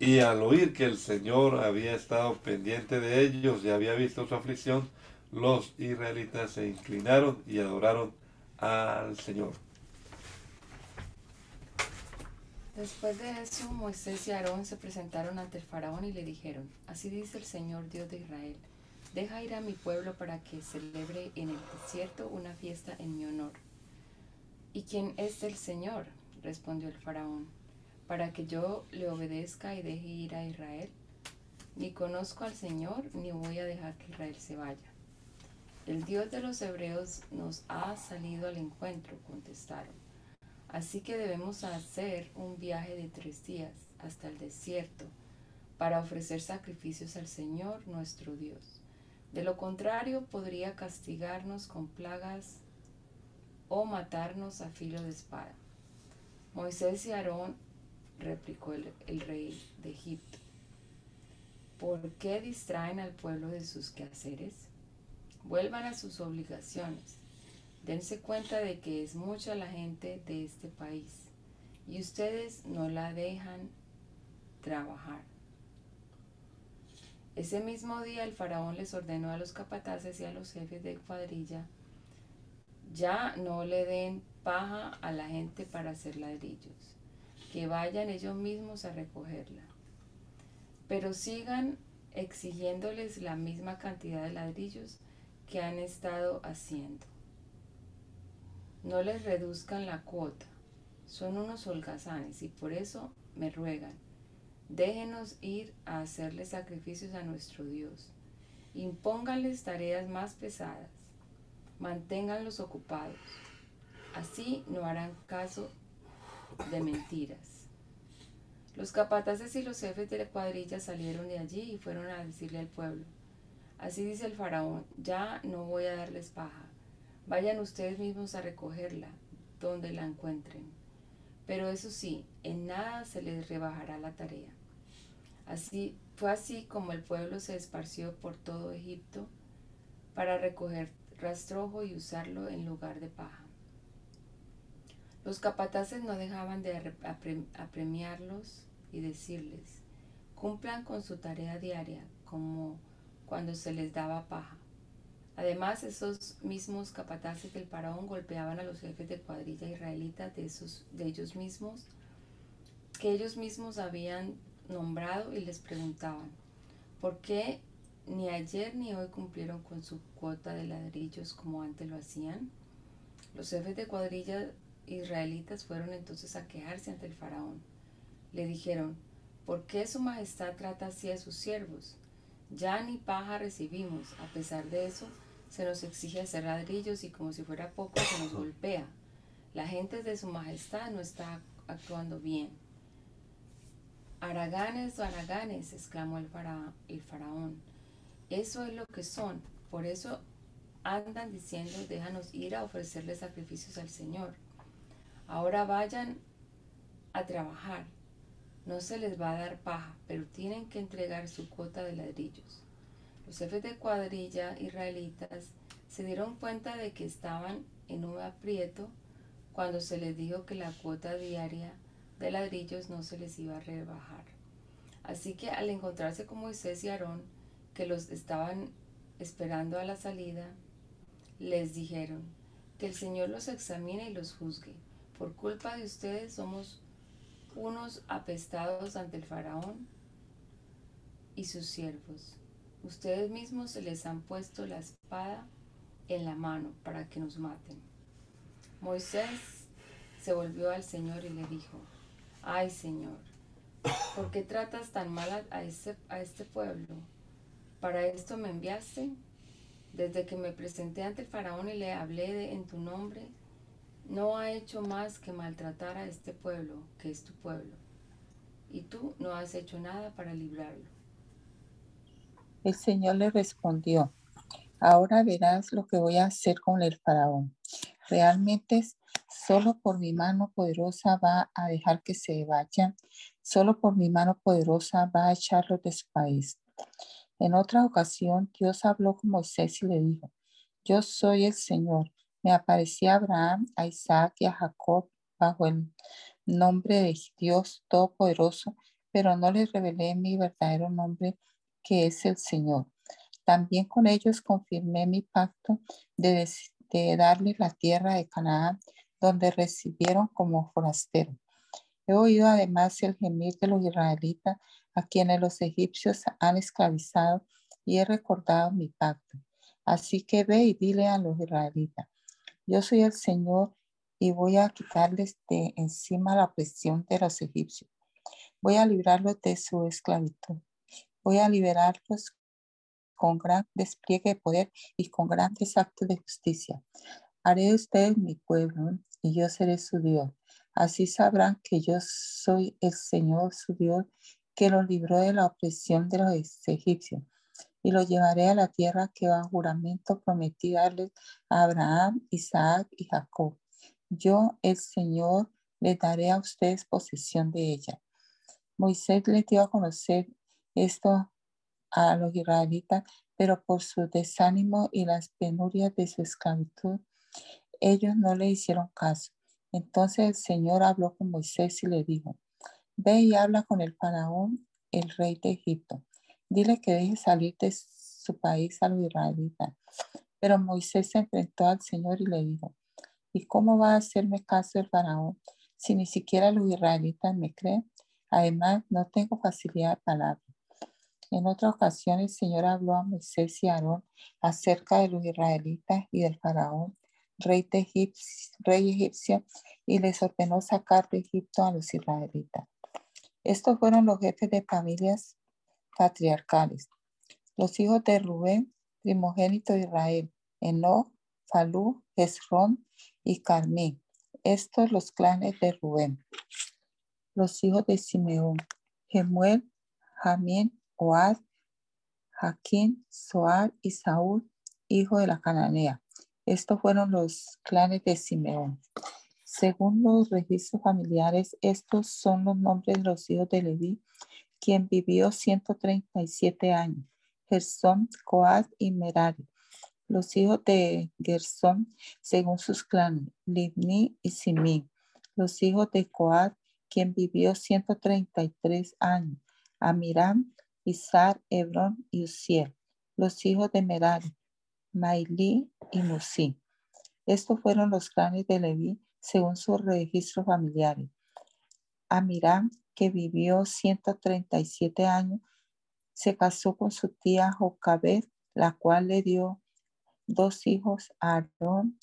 Y al oír que el Señor había estado pendiente de ellos y había visto su aflicción, los israelitas se inclinaron y adoraron al Señor. Después de eso, Moisés y Aarón se presentaron ante el faraón y le dijeron, así dice el Señor Dios de Israel, deja ir a mi pueblo para que celebre en el desierto una fiesta en mi honor. ¿Y quién es el Señor? respondió el faraón, para que yo le obedezca y deje ir a Israel. Ni conozco al Señor, ni voy a dejar que Israel se vaya. El Dios de los hebreos nos ha salido al encuentro, contestaron. Así que debemos hacer un viaje de tres días hasta el desierto para ofrecer sacrificios al Señor nuestro Dios. De lo contrario, podría castigarnos con plagas o matarnos a filo de espada. Moisés y Aarón, replicó el, rey de Egipto, ¿por qué distraen al pueblo de sus quehaceres? Vuelvan a sus obligaciones Dense cuenta de que es mucha la gente de este país y ustedes no la dejan trabajar. Ese mismo día el faraón les ordenó a los capataces y a los jefes de cuadrilla, ya no le den paja a la gente para hacer ladrillos, que vayan ellos mismos a recogerla. Pero sigan exigiéndoles la misma cantidad de ladrillos que han estado haciendo. No les reduzcan la cuota. Son unos holgazanes y por eso me ruegan. Déjenos ir a hacerles sacrificios a nuestro Dios. Impónganles tareas más pesadas. Manténganlos ocupados. Así no harán caso de mentiras. Los capataces y los jefes de la cuadrilla salieron de allí y fueron a decirle al pueblo, así dice el faraón, ya no voy a darles paja, Vayan ustedes mismos a recogerla donde la encuentren. Pero eso sí, en nada se les rebajará la tarea. Así fue así como el pueblo se esparció por todo Egipto para recoger rastrojo y usarlo en lugar de paja. Los capataces no dejaban de apremiarlos y decirles, cumplan con su tarea diaria como cuando se les daba paja. Además, esos mismos capataces del faraón golpeaban a los jefes de cuadrilla israelitas de, de ellos mismos, que ellos mismos habían nombrado y les preguntaban, ¿por qué ni ayer ni hoy cumplieron con su cuota de ladrillos como antes lo hacían? Los jefes de cuadrilla israelitas fueron entonces a quejarse ante el faraón. Le dijeron, ¿por qué su majestad trata así a sus siervos? Ya ni paja recibimos, a pesar de eso, se nos exige hacer ladrillos y como si fuera poco se nos golpea. La gente de su majestad no está actuando bien. Araganes o araganes, exclamó el, el faraón. Eso es lo que son. Por eso andan diciendo, déjanos ir a ofrecerle sacrificios al Señor. Ahora vayan a trabajar. No se les va a dar paja, pero tienen que entregar su cuota de ladrillos. Los jefes de cuadrilla israelitas se dieron cuenta de que estaban en un aprieto cuando se les dijo que la cuota diaria de ladrillos no se les iba a rebajar. Así que al encontrarse con Moisés y Aarón, que los estaban esperando a la salida, les dijeron, que el Señor los examine y los juzgue. Por culpa de ustedes somos unos apestados ante el faraón y sus siervos. Ustedes mismos se les han puesto la espada en la mano para que nos maten. Moisés se volvió al Señor y le dijo, ay Señor, ¿por qué tratas tan mal a este, a este pueblo? ¿Para esto me enviaste? Desde que me presenté ante el faraón y le hablé de, en tu nombre, no ha hecho más que maltratar a este pueblo, que es tu pueblo. Y tú no has hecho nada para librarlo. El Señor le respondió, ahora verás lo que voy a hacer con el faraón. Realmente solo por mi mano poderosa va a dejar que se vayan, solo por mi mano poderosa va a echarlo de su país. En otra ocasión, Dios habló con Moisés y le dijo, yo soy el Señor. Me aparecí a Abraham, a Isaac y a Jacob bajo el nombre de Dios Todopoderoso, pero no les revelé mi verdadero nombre que es el Señor. También con ellos confirmé mi pacto de, de darles la tierra de Canaán, donde recibieron como forastero. He oído además el gemir de los israelitas a quienes los egipcios han esclavizado y he recordado mi pacto. Así que ve y dile a los israelitas, yo soy el Señor y voy a quitarles de encima la presión de los egipcios. Voy a librarlos de su esclavitud. Voy a liberarlos con gran despliegue de poder y con grandes actos de justicia. Haré de ustedes mi pueblo y yo seré su Dios. Así sabrán que yo soy el Señor su Dios que los libró de la opresión de los egipcios y los llevaré a la tierra que va juramento prometí darles a Abraham, Isaac y Jacob. Yo, el Señor, les daré a ustedes posesión de ella. Moisés les dio a conocer esto a los israelitas, pero por su desánimo y las penurias de su esclavitud, ellos no le hicieron caso. Entonces el Señor habló con Moisés y le dijo, ve y habla con el faraón, el rey de Egipto. Dile que deje salir de su país a los israelitas. Pero Moisés se enfrentó al Señor y le dijo, ¿y cómo va a hacerme caso el faraón si ni siquiera los israelitas me creen? Además, no tengo facilidad de palabra. En otra ocasión, el Señor habló a Moisés y a Aarón acerca de los israelitas y del faraón, rey, de egipcio, rey egipcio, y les ordenó sacar de Egipto a los israelitas. Estos fueron los jefes de familias patriarcales. Los hijos de Rubén, primogénito de Israel, Enoch, Falú, Esrón y Carmí. Estos los clanes de Rubén los hijos de Simeón, Gemuel, Jamín, Oad, Jaquín, Soar y Saúl, hijo de la cananea. Estos fueron los clanes de Simeón. Según los registros familiares, estos son los nombres de los hijos de Leví, quien vivió 137 años, Gersón, Coad y Merari. Los hijos de Gersón, según sus clanes, Libni y Simí. Los hijos de Coad, quien vivió 133 años, Amiram, Isar, Hebrón y Uziel, los hijos de Merari, Mailí y Musí. Estos fueron los clanes de Leví según sus registros familiares. Amiram, que vivió 137 años, se casó con su tía Jocabed, la cual le dio dos hijos, Aarón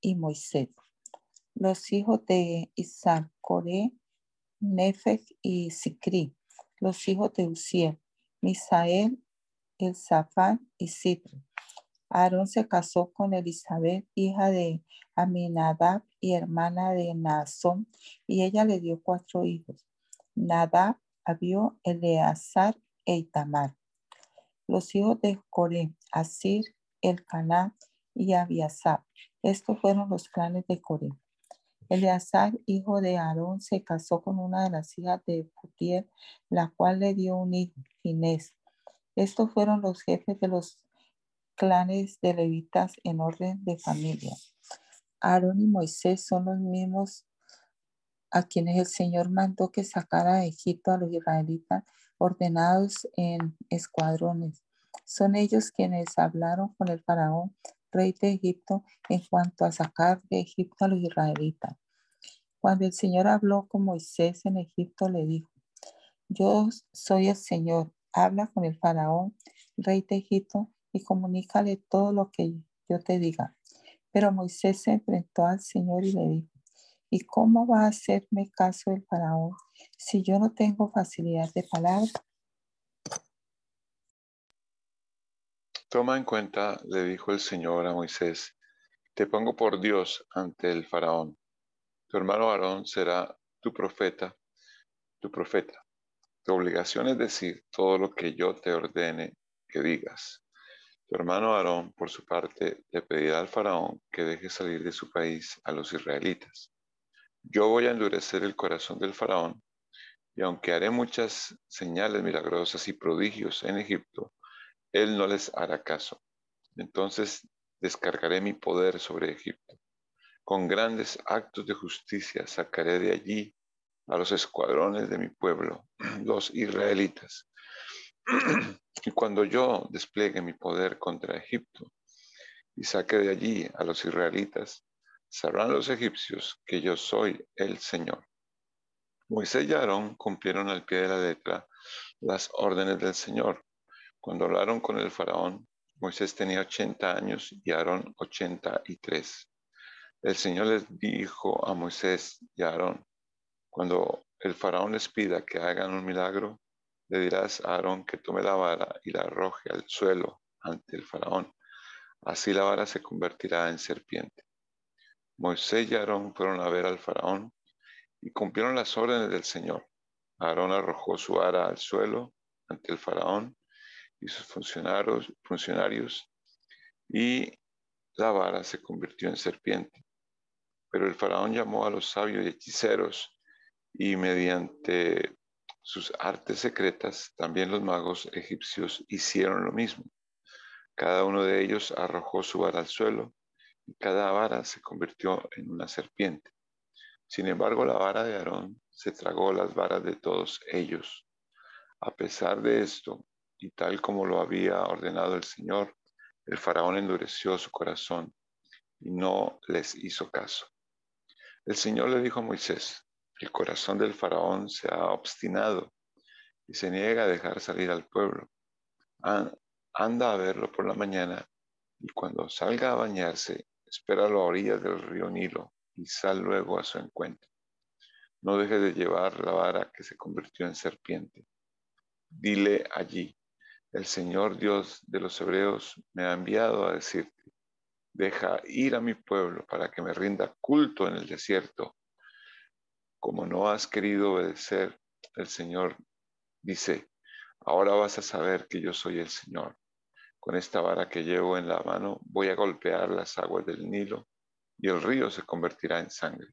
y Moisés. Los hijos de Isar, Coré, Nefeg y Sicri, los hijos de Uziel, Misael, Elzafán y Sidre. Aarón se casó con Elizabeth, hija de Aminadab y hermana de Naasón, y ella le dio cuatro hijos, Nadab, Abió, Eleazar e Itamar. Los hijos de Coré, Asir, Elcaná y Abiasab. Estos fueron los clanes de Coré. Eleazar, hijo de Aarón, se casó con una de las hijas de Putiel, la cual le dio un hijo, Inés. Estos fueron los jefes de los clanes de levitas en orden de familia. Aarón y Moisés son los mismos a quienes el Señor mandó que sacara de Egipto a los israelitas ordenados en escuadrones. Son ellos quienes hablaron con el faraón, rey de Egipto, en cuanto a sacar de Egipto a los israelitas. Cuando el Señor habló con Moisés en Egipto, le dijo, yo soy el Señor, habla con el faraón, rey de Egipto, y comunícale todo lo que yo te diga. Pero Moisés se enfrentó al Señor y le dijo, ¿y cómo va a hacerme caso el faraón si yo no tengo facilidad de palabra? Toma en cuenta, le dijo el Señor a Moisés, te pongo por Dios ante el faraón tu hermano Aarón será tu profeta, tu profeta. Tu obligación es decir todo lo que yo te ordene que digas. Tu hermano Aarón, por su parte, le pedirá al faraón que deje salir de su país a los israelitas. Yo voy a endurecer el corazón del faraón, y aunque haré muchas señales milagrosas y prodigios en Egipto, él no les hará caso. Entonces descargaré mi poder sobre Egipto con grandes actos de justicia sacaré de allí a los escuadrones de mi pueblo, los israelitas. y cuando yo despliegue mi poder contra Egipto y saque de allí a los israelitas, sabrán los egipcios que yo soy el Señor. Moisés y Aarón cumplieron al pie de la letra las órdenes del Señor. Cuando hablaron con el faraón, Moisés tenía 80 años y Aarón 83. El Señor les dijo a Moisés y a Aarón, cuando el faraón les pida que hagan un milagro, le dirás a Aarón que tome la vara y la arroje al suelo ante el faraón. Así la vara se convertirá en serpiente. Moisés y Aarón fueron a ver al faraón y cumplieron las órdenes del Señor. Aarón arrojó su vara al suelo ante el faraón y sus funcionarios, funcionarios y la vara se convirtió en serpiente. Pero el faraón llamó a los sabios y hechiceros y mediante sus artes secretas también los magos egipcios hicieron lo mismo. Cada uno de ellos arrojó su vara al suelo cada vara se convirtió en una serpiente. Sin embargo, la vara de Aarón se tragó las varas de todos ellos. A pesar de esto, y tal como lo había ordenado el Señor, el faraón endureció su corazón y no les hizo caso. El Señor le dijo a Moisés, el corazón del faraón se ha obstinado y se niega a dejar salir al pueblo. Anda a verlo por la mañana y cuando salga a bañarse, espéralo a orillas del río Nilo y sal luego a su encuentro. No deje de llevar la vara que se convirtió en serpiente. Dile allí, el Señor Dios de los hebreos me ha enviado a decirte, Deja ir a mi pueblo para que me rinda culto en el desierto. Como no has querido obedecer, el Señor dice, ahora vas a saber que yo soy el Señor. Con esta vara que llevo en la mano voy a golpear las aguas del Nilo y el río se convertirá en sangre.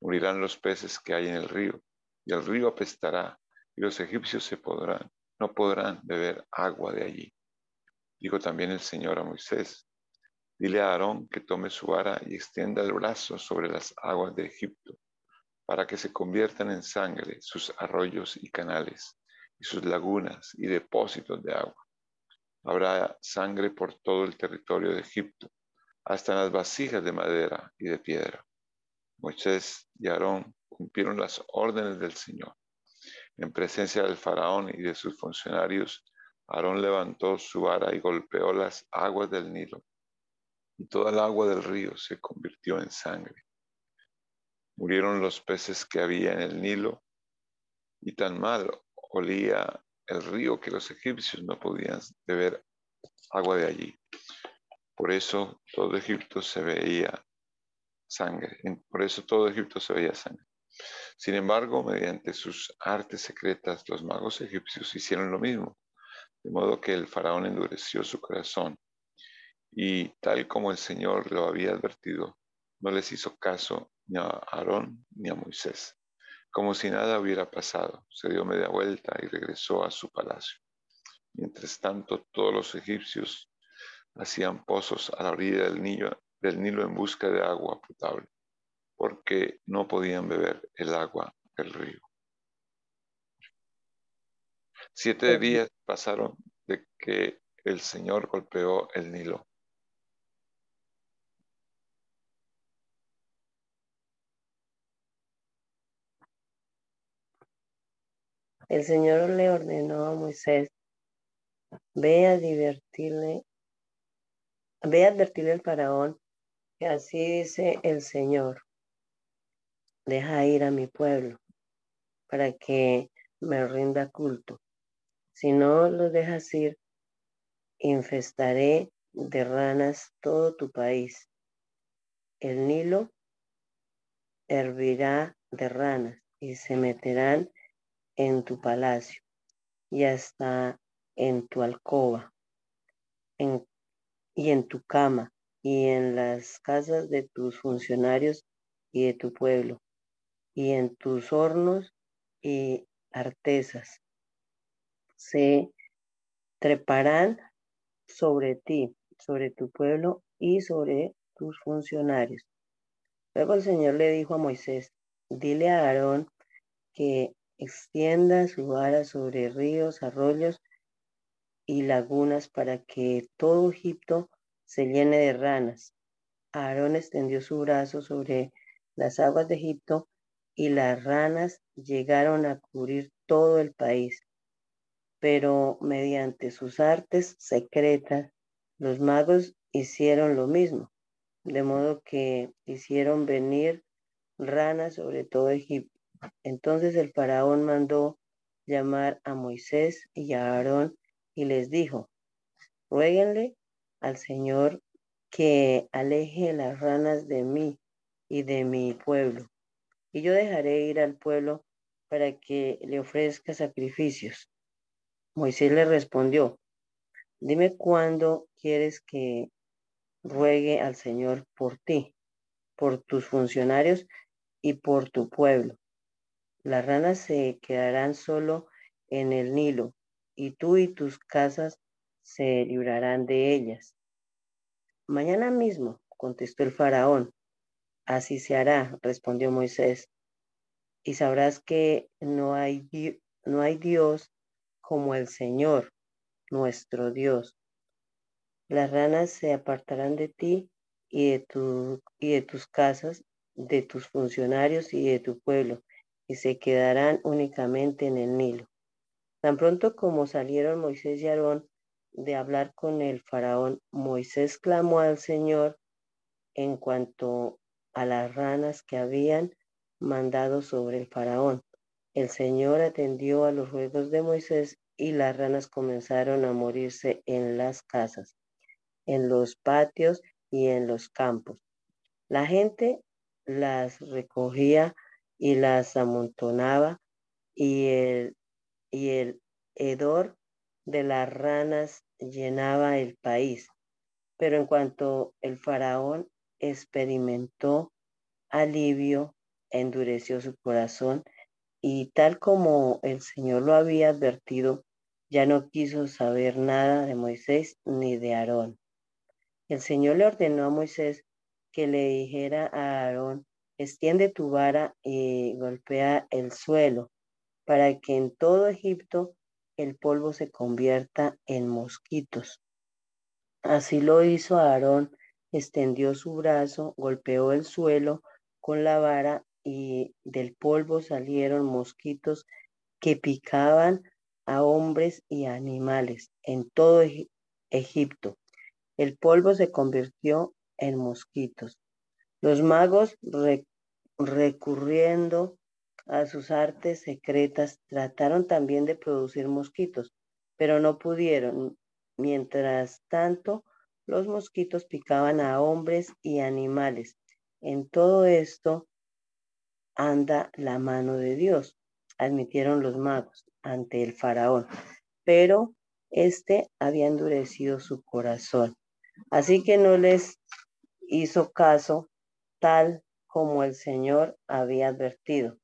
Morirán los peces que hay en el río y el río apestará y los egipcios se podrán, no podrán beber agua de allí. Digo también el Señor a Moisés, Dile a Aarón que tome su vara y extienda el brazo sobre las aguas de Egipto, para que se conviertan en sangre sus arroyos y canales, y sus lagunas y depósitos de agua. Habrá sangre por todo el territorio de Egipto, hasta en las vasijas de madera y de piedra. Moisés y Aarón cumplieron las órdenes del Señor. En presencia del faraón y de sus funcionarios, Aarón levantó su vara y golpeó las aguas del Nilo y toda el agua del río se convirtió en sangre. Murieron los peces que había en el Nilo y tan mal olía el río que los egipcios no podían beber agua de allí. Por eso todo Egipto se veía sangre. Por eso todo Egipto se veía sangre. Sin embargo, mediante sus artes secretas, los magos egipcios hicieron lo mismo, de modo que el faraón endureció su corazón y tal como el Señor lo había advertido, no les hizo caso ni a Aarón ni a Moisés. Como si nada hubiera pasado, se dio media vuelta y regresó a su palacio. Mientras tanto, todos los egipcios hacían pozos a la orilla del Nilo, del Nilo en busca de agua potable, porque no podían beber el agua del río. Siete días pasaron de que el Señor golpeó el Nilo El Señor le ordenó a Moisés, ve a divertirle, ve a advertirle al faraón que así dice el Señor, deja ir a mi pueblo para que me rinda culto. Si no lo dejas ir, infestaré de ranas todo tu país. El Nilo hervirá de ranas y se meterán en tu palacio y hasta en tu alcoba y en tu cama y en las casas de tus funcionarios y de tu pueblo y en tus hornos y artesas. Se treparán sobre ti, sobre tu pueblo y sobre tus funcionarios. Luego el Señor le dijo a Moisés, dile a Aarón que extienda su vara sobre ríos, arroyos y lagunas para que todo Egipto se llene de ranas. Aarón extendió su brazo sobre las aguas de Egipto y las ranas llegaron a cubrir todo el país. Pero mediante sus artes secretas, los magos hicieron lo mismo, de modo que hicieron venir ranas sobre todo Egipto. Entonces el faraón mandó llamar a Moisés y a Aarón y les dijo, ruéguenle al Señor que aleje las ranas de mí y de mi pueblo. Y yo dejaré ir al pueblo para que le ofrezca sacrificios. Moisés le respondió, dime cuándo quieres que ruegue al Señor por ti, por tus funcionarios y por tu pueblo. Las ranas se quedarán solo en el Nilo, y tú y tus casas se librarán de ellas. Mañana mismo, contestó el faraón. Así se hará, respondió Moisés. Y sabrás que no hay, Dios como el Señor, nuestro Dios. Las ranas se apartarán de ti y de tus casas, de tus funcionarios y de tu pueblo, y se quedarán únicamente en el Nilo. Tan pronto como salieron Moisés y Aarón de hablar con el faraón, Moisés clamó al Señor en cuanto a las ranas que habían mandado sobre el faraón. El Señor atendió a los ruegos de Moisés y las ranas comenzaron a morirse en las casas, en los patios y en los campos. La gente las recogía y las amontonaba y el, y el hedor de las ranas llenaba el país. Pero en cuanto el faraón experimentó alivio, endureció su corazón y tal como el Señor lo había advertido, ya no quiso saber nada de Moisés ni de Aarón. El Señor le ordenó a Moisés que le dijera a Aarón, extiende tu vara y golpea el suelo, para que en todo Egipto el polvo se convierta en mosquitos. Así lo hizo Aarón, extendió su brazo, golpeó el suelo con la vara y del polvo salieron mosquitos que picaban a hombres y animales en todo Egipto. El polvo se convirtió en mosquitos. Los magos recurriendo a sus artes secretas trataron también de producir mosquitos, pero no pudieron. Mientras tanto, los mosquitos picaban a hombres y animales. En todo esto anda la mano de Dios, admitieron los magos ante el faraón, pero éste había endurecido su corazón. Así que no les hizo caso tal como el Señor había advertido.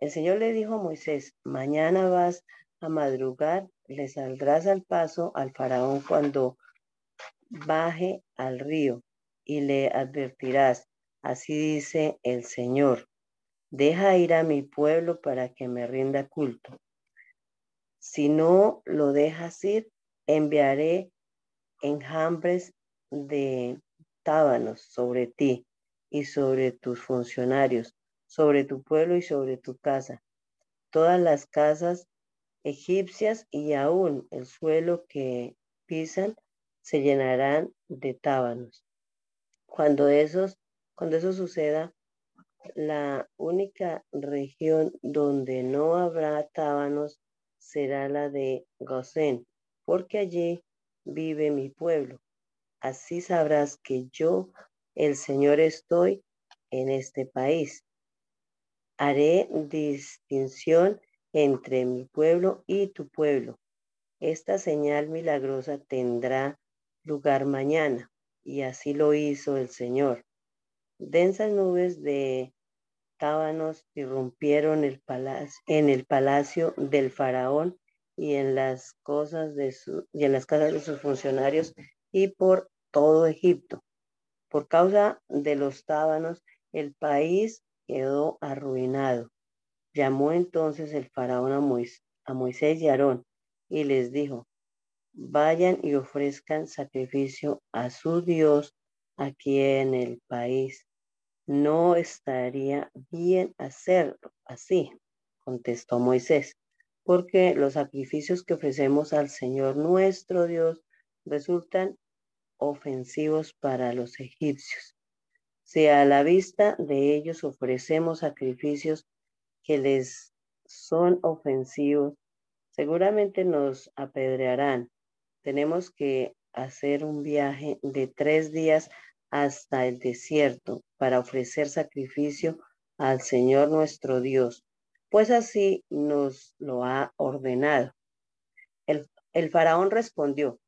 El Señor le dijo a Moisés, mañana vas a madrugar, le saldrás al paso al faraón cuando baje al río y le advertirás, así dice el Señor, deja ir a mi pueblo para que me rinda culto. Si no lo dejas ir, enviaré enjambres de tábanos sobre ti y sobre tus funcionarios, sobre tu pueblo y sobre tu casa. Todas las casas egipcias y aún el suelo que pisan se llenarán de tábanos. Cuando, cuando eso suceda, la única región donde no habrá tábanos será la de Gosén, porque allí vive mi pueblo. Así sabrás que yo el Señor estoy en este país. Haré distinción entre mi pueblo y tu pueblo. Esta señal milagrosa tendrá lugar mañana, y así lo hizo el Señor. Densas nubes de tábanos irrumpieron en el palacio del faraón y en las cosas de su, y en las casas de sus funcionarios y por todo Egipto. Por causa de los tábanos, el país quedó arruinado. Llamó entonces el faraón a, Moisés, y Aarón y les dijo, vayan y ofrezcan sacrificio a su Dios aquí en el país. no estaría bien hacerlo así, contestó Moisés, porque los sacrificios que ofrecemos al Señor nuestro Dios resultan ofensivos para los egipcios. Si a la vista de ellos ofrecemos sacrificios que les son ofensivos, seguramente nos apedrearán. Tenemos que hacer un viaje de tres días hasta el desierto para ofrecer sacrificio al Señor nuestro Dios, pues así nos lo ha ordenado. El, faraón respondió,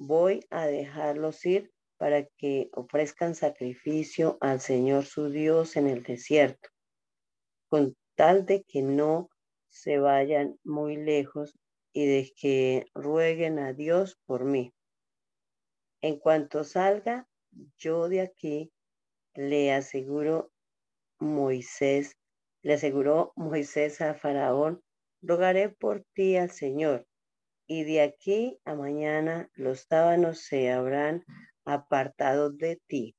voy a dejarlos ir para que ofrezcan sacrificio al Señor su Dios en el desierto, con tal de que no se vayan muy lejos y de que rueguen a Dios por mí. En cuanto salga yo de aquí, le aseguro Moisés, le aseguró Moisés a Faraón, rogaré por ti al Señor, y de aquí a mañana los tábanos se habrán apartado de ti,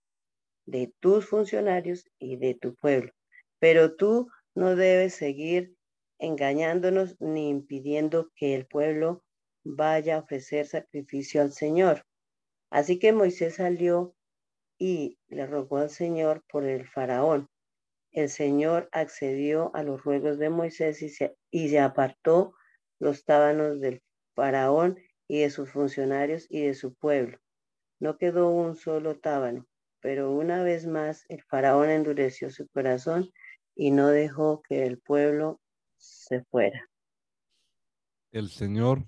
de tus funcionarios y de tu pueblo. Pero tú no debes seguir engañándonos ni impidiendo que el pueblo vaya a ofrecer sacrificio al Señor. Así que Moisés salió y le rogó al Señor por el faraón. El Señor accedió a los ruegos de Moisés y se, y se apartó los tábanos del faraón y de sus funcionarios y de su pueblo. No quedó un solo tábano, pero una vez más el faraón endureció su corazón y no dejó que el pueblo se fuera. El Señor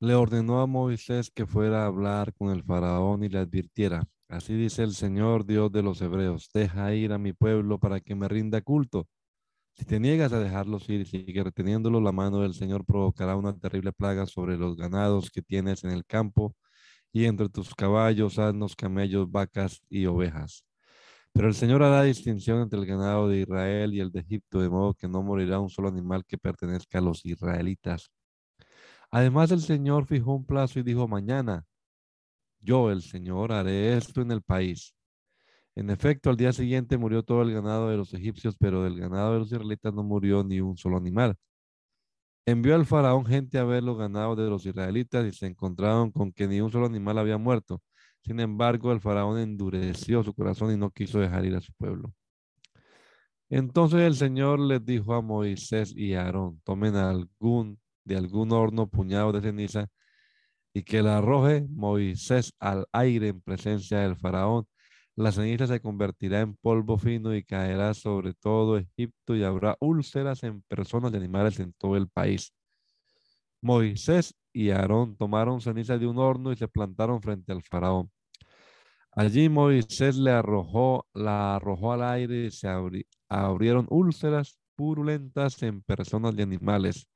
le ordenó a Moisés que fuera a hablar con el faraón y le advirtiera, así dice el Señor Dios de los hebreos, deja ir a mi pueblo para que me rinda culto. Si te niegas a dejarlos ir y sigue reteniéndolo, la mano del Señor provocará una terrible plaga sobre los ganados que tienes en el campo y entre tus caballos, asnos, camellos, vacas y ovejas. Pero el Señor hará distinción entre el ganado de Israel y el de Egipto, de modo que no morirá un solo animal que pertenezca a los israelitas. Además, el Señor fijó un plazo y dijo, mañana, yo, el Señor, haré esto en el país. En efecto, al día siguiente murió todo el ganado de los egipcios, pero del ganado de los israelitas no murió ni un solo animal. Envió el faraón gente a ver los ganados de los israelitas y se encontraron con que ni un solo animal había muerto. Sin embargo, el faraón endureció su corazón y no quiso dejar ir a su pueblo. Entonces el Señor les dijo a Moisés y a Aarón, tomen algún de algún horno puñado de ceniza y que la arroje Moisés al aire en presencia del faraón. La ceniza se convertirá en polvo fino y caerá sobre todo Egipto y habrá úlceras en personas y animales en todo el país. Moisés y Aarón tomaron ceniza de un horno y se plantaron frente al faraón. Allí Moisés le arrojó, la arrojó al aire y se abrieron úlceras purulentas en personas y animales.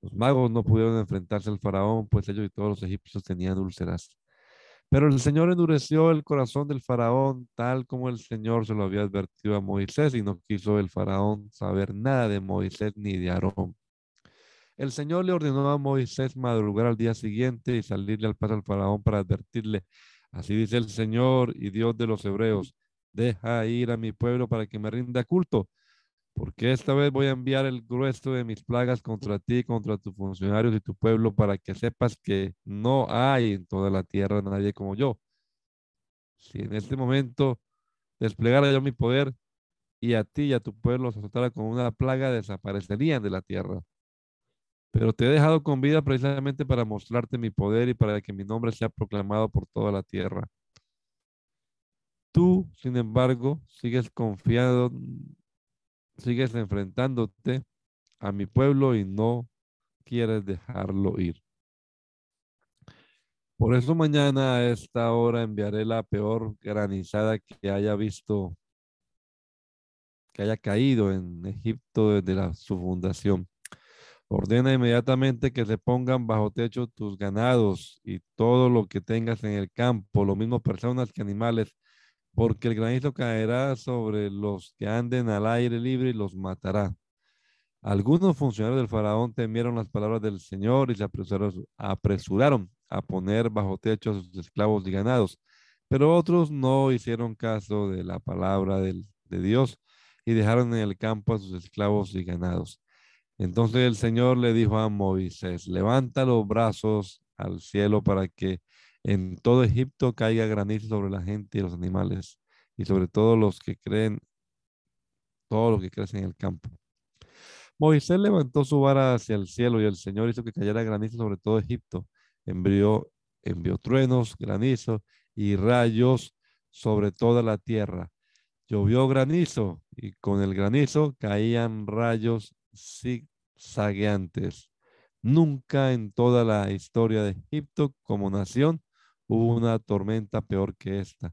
Los magos no pudieron enfrentarse al faraón, pues ellos y todos los egipcios tenían úlceras. Pero el Señor endureció el corazón del faraón, tal como el Señor se lo había advertido a Moisés, y no quiso el faraón saber nada de Moisés ni de Aarón. El Señor le ordenó a Moisés madrugar al día siguiente y salirle al paso al faraón para advertirle, así dice el Señor y Dios de los hebreos, deja ir a mi pueblo para que me rinda culto porque esta vez voy a enviar el grueso de mis plagas contra ti, contra tus funcionarios y tu pueblo, para que sepas que no hay en toda la tierra nadie como yo. Si en este momento desplegara yo mi poder y a ti y a tu pueblo los azotara con una plaga, desaparecerían de la tierra. Pero te he dejado con vida precisamente para mostrarte mi poder y para que mi nombre sea proclamado por toda la tierra. Tú, sin embargo, sigues confiado sigues enfrentándote a mi pueblo y no quieres dejarlo ir. Por eso mañana a esta hora enviaré la peor granizada que haya visto, que haya caído en Egipto desde la, su fundación. Ordena inmediatamente que se pongan bajo techo tus ganados y todo lo que tengas en el campo, lo mismo personas que animales, porque el granizo caerá sobre los que anden al aire libre y los matará. Algunos funcionarios del faraón temieron las palabras del Señor y se apresuraron, a poner bajo techo a sus esclavos y ganados. Pero otros no hicieron caso de la palabra de Dios y dejaron en el campo a sus esclavos y ganados. Entonces el Señor le dijo a Moisés, levanta los brazos al cielo para que en todo Egipto caiga granizo sobre la gente y los animales y sobre todos los que creen, todos los que crecen en el campo. Moisés levantó su vara hacia el cielo y el Señor hizo que cayera granizo sobre todo Egipto. Envió, envió truenos, granizo y rayos sobre toda la tierra. Llovió granizo y con el granizo caían rayos zigzagueantes. Nunca en toda la historia de Egipto como nación hubo una tormenta peor que esta.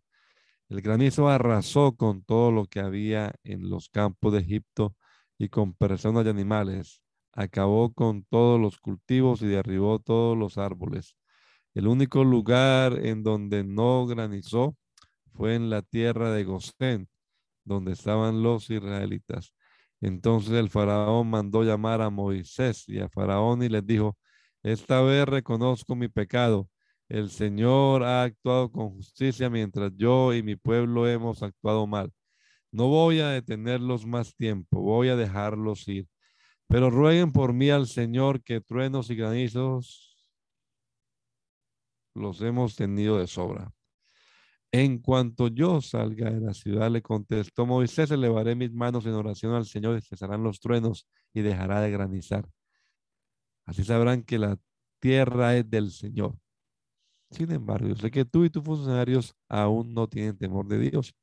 El granizo arrasó con todo lo que había en los campos de Egipto y con personas y animales. Acabó con todos los cultivos y derribó todos los árboles. El único lugar en donde no granizó fue en la tierra de Gosén, donde estaban los israelitas. Entonces el faraón mandó llamar a Moisés y a Faraón y les dijo, esta vez reconozco mi pecado. El Señor ha actuado con justicia mientras yo y mi pueblo hemos actuado mal. No voy a detenerlos más tiempo, voy a dejarlos ir. Pero rueguen por mí al Señor que truenos y granizos los hemos tenido de sobra. En cuanto yo salga de la ciudad, le contestó Moisés, elevaré mis manos en oración al Señor y cesarán los truenos y dejará de granizar. Así sabrán que la tierra es del Señor. Sin embargo, yo sé que tú y tus funcionarios aún no tienen temor de Dios.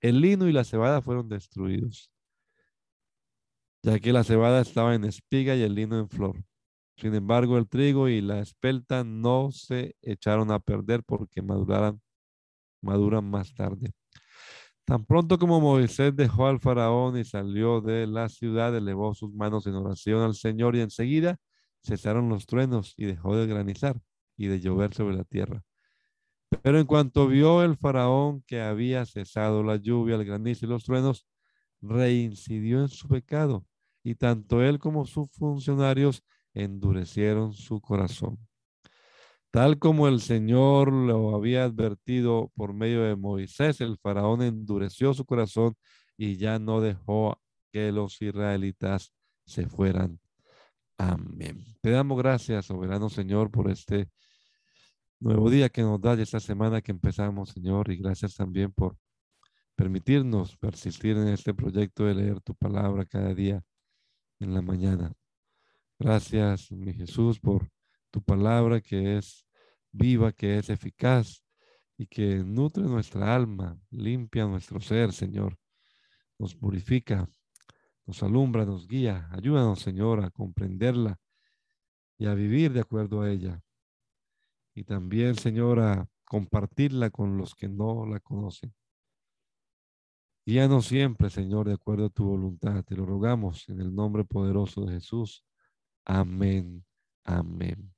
El lino y la cebada fueron destruidos, ya que la cebada estaba en espiga y el lino en flor. Sin embargo, el trigo y la espelta no se echaron a perder porque maduraran, maduran más tarde. Tan pronto como Moisés dejó al faraón y salió de la ciudad, elevó sus manos en oración al Señor y enseguida cesaron los truenos y dejó de granizar y de llover sobre la tierra. Pero en cuanto vio el faraón que había cesado la lluvia, el granizo y los truenos, reincidió en su pecado y tanto él como sus funcionarios endurecieron su corazón. Tal como el Señor lo había advertido por medio de Moisés, el faraón endureció su corazón y ya no dejó que los israelitas se fueran. Amén. Te damos gracias, soberano Señor, por este nuevo día que nos da esta semana que empezamos, Señor, y gracias también por permitirnos persistir en este proyecto de leer tu palabra cada día en la mañana. Gracias, mi Jesús, por tu palabra que es viva, que es eficaz y que nutre nuestra alma, limpia nuestro ser, Señor. Nos purifica, nos alumbra, nos guía. Ayúdanos, Señor, a comprenderla y a vivir de acuerdo a ella. Y también, Señor, a compartirla con los que no la conocen. Guíanos siempre, Señor, de acuerdo a tu voluntad. Te lo rogamos en el nombre poderoso de Jesús. Amén. Amén.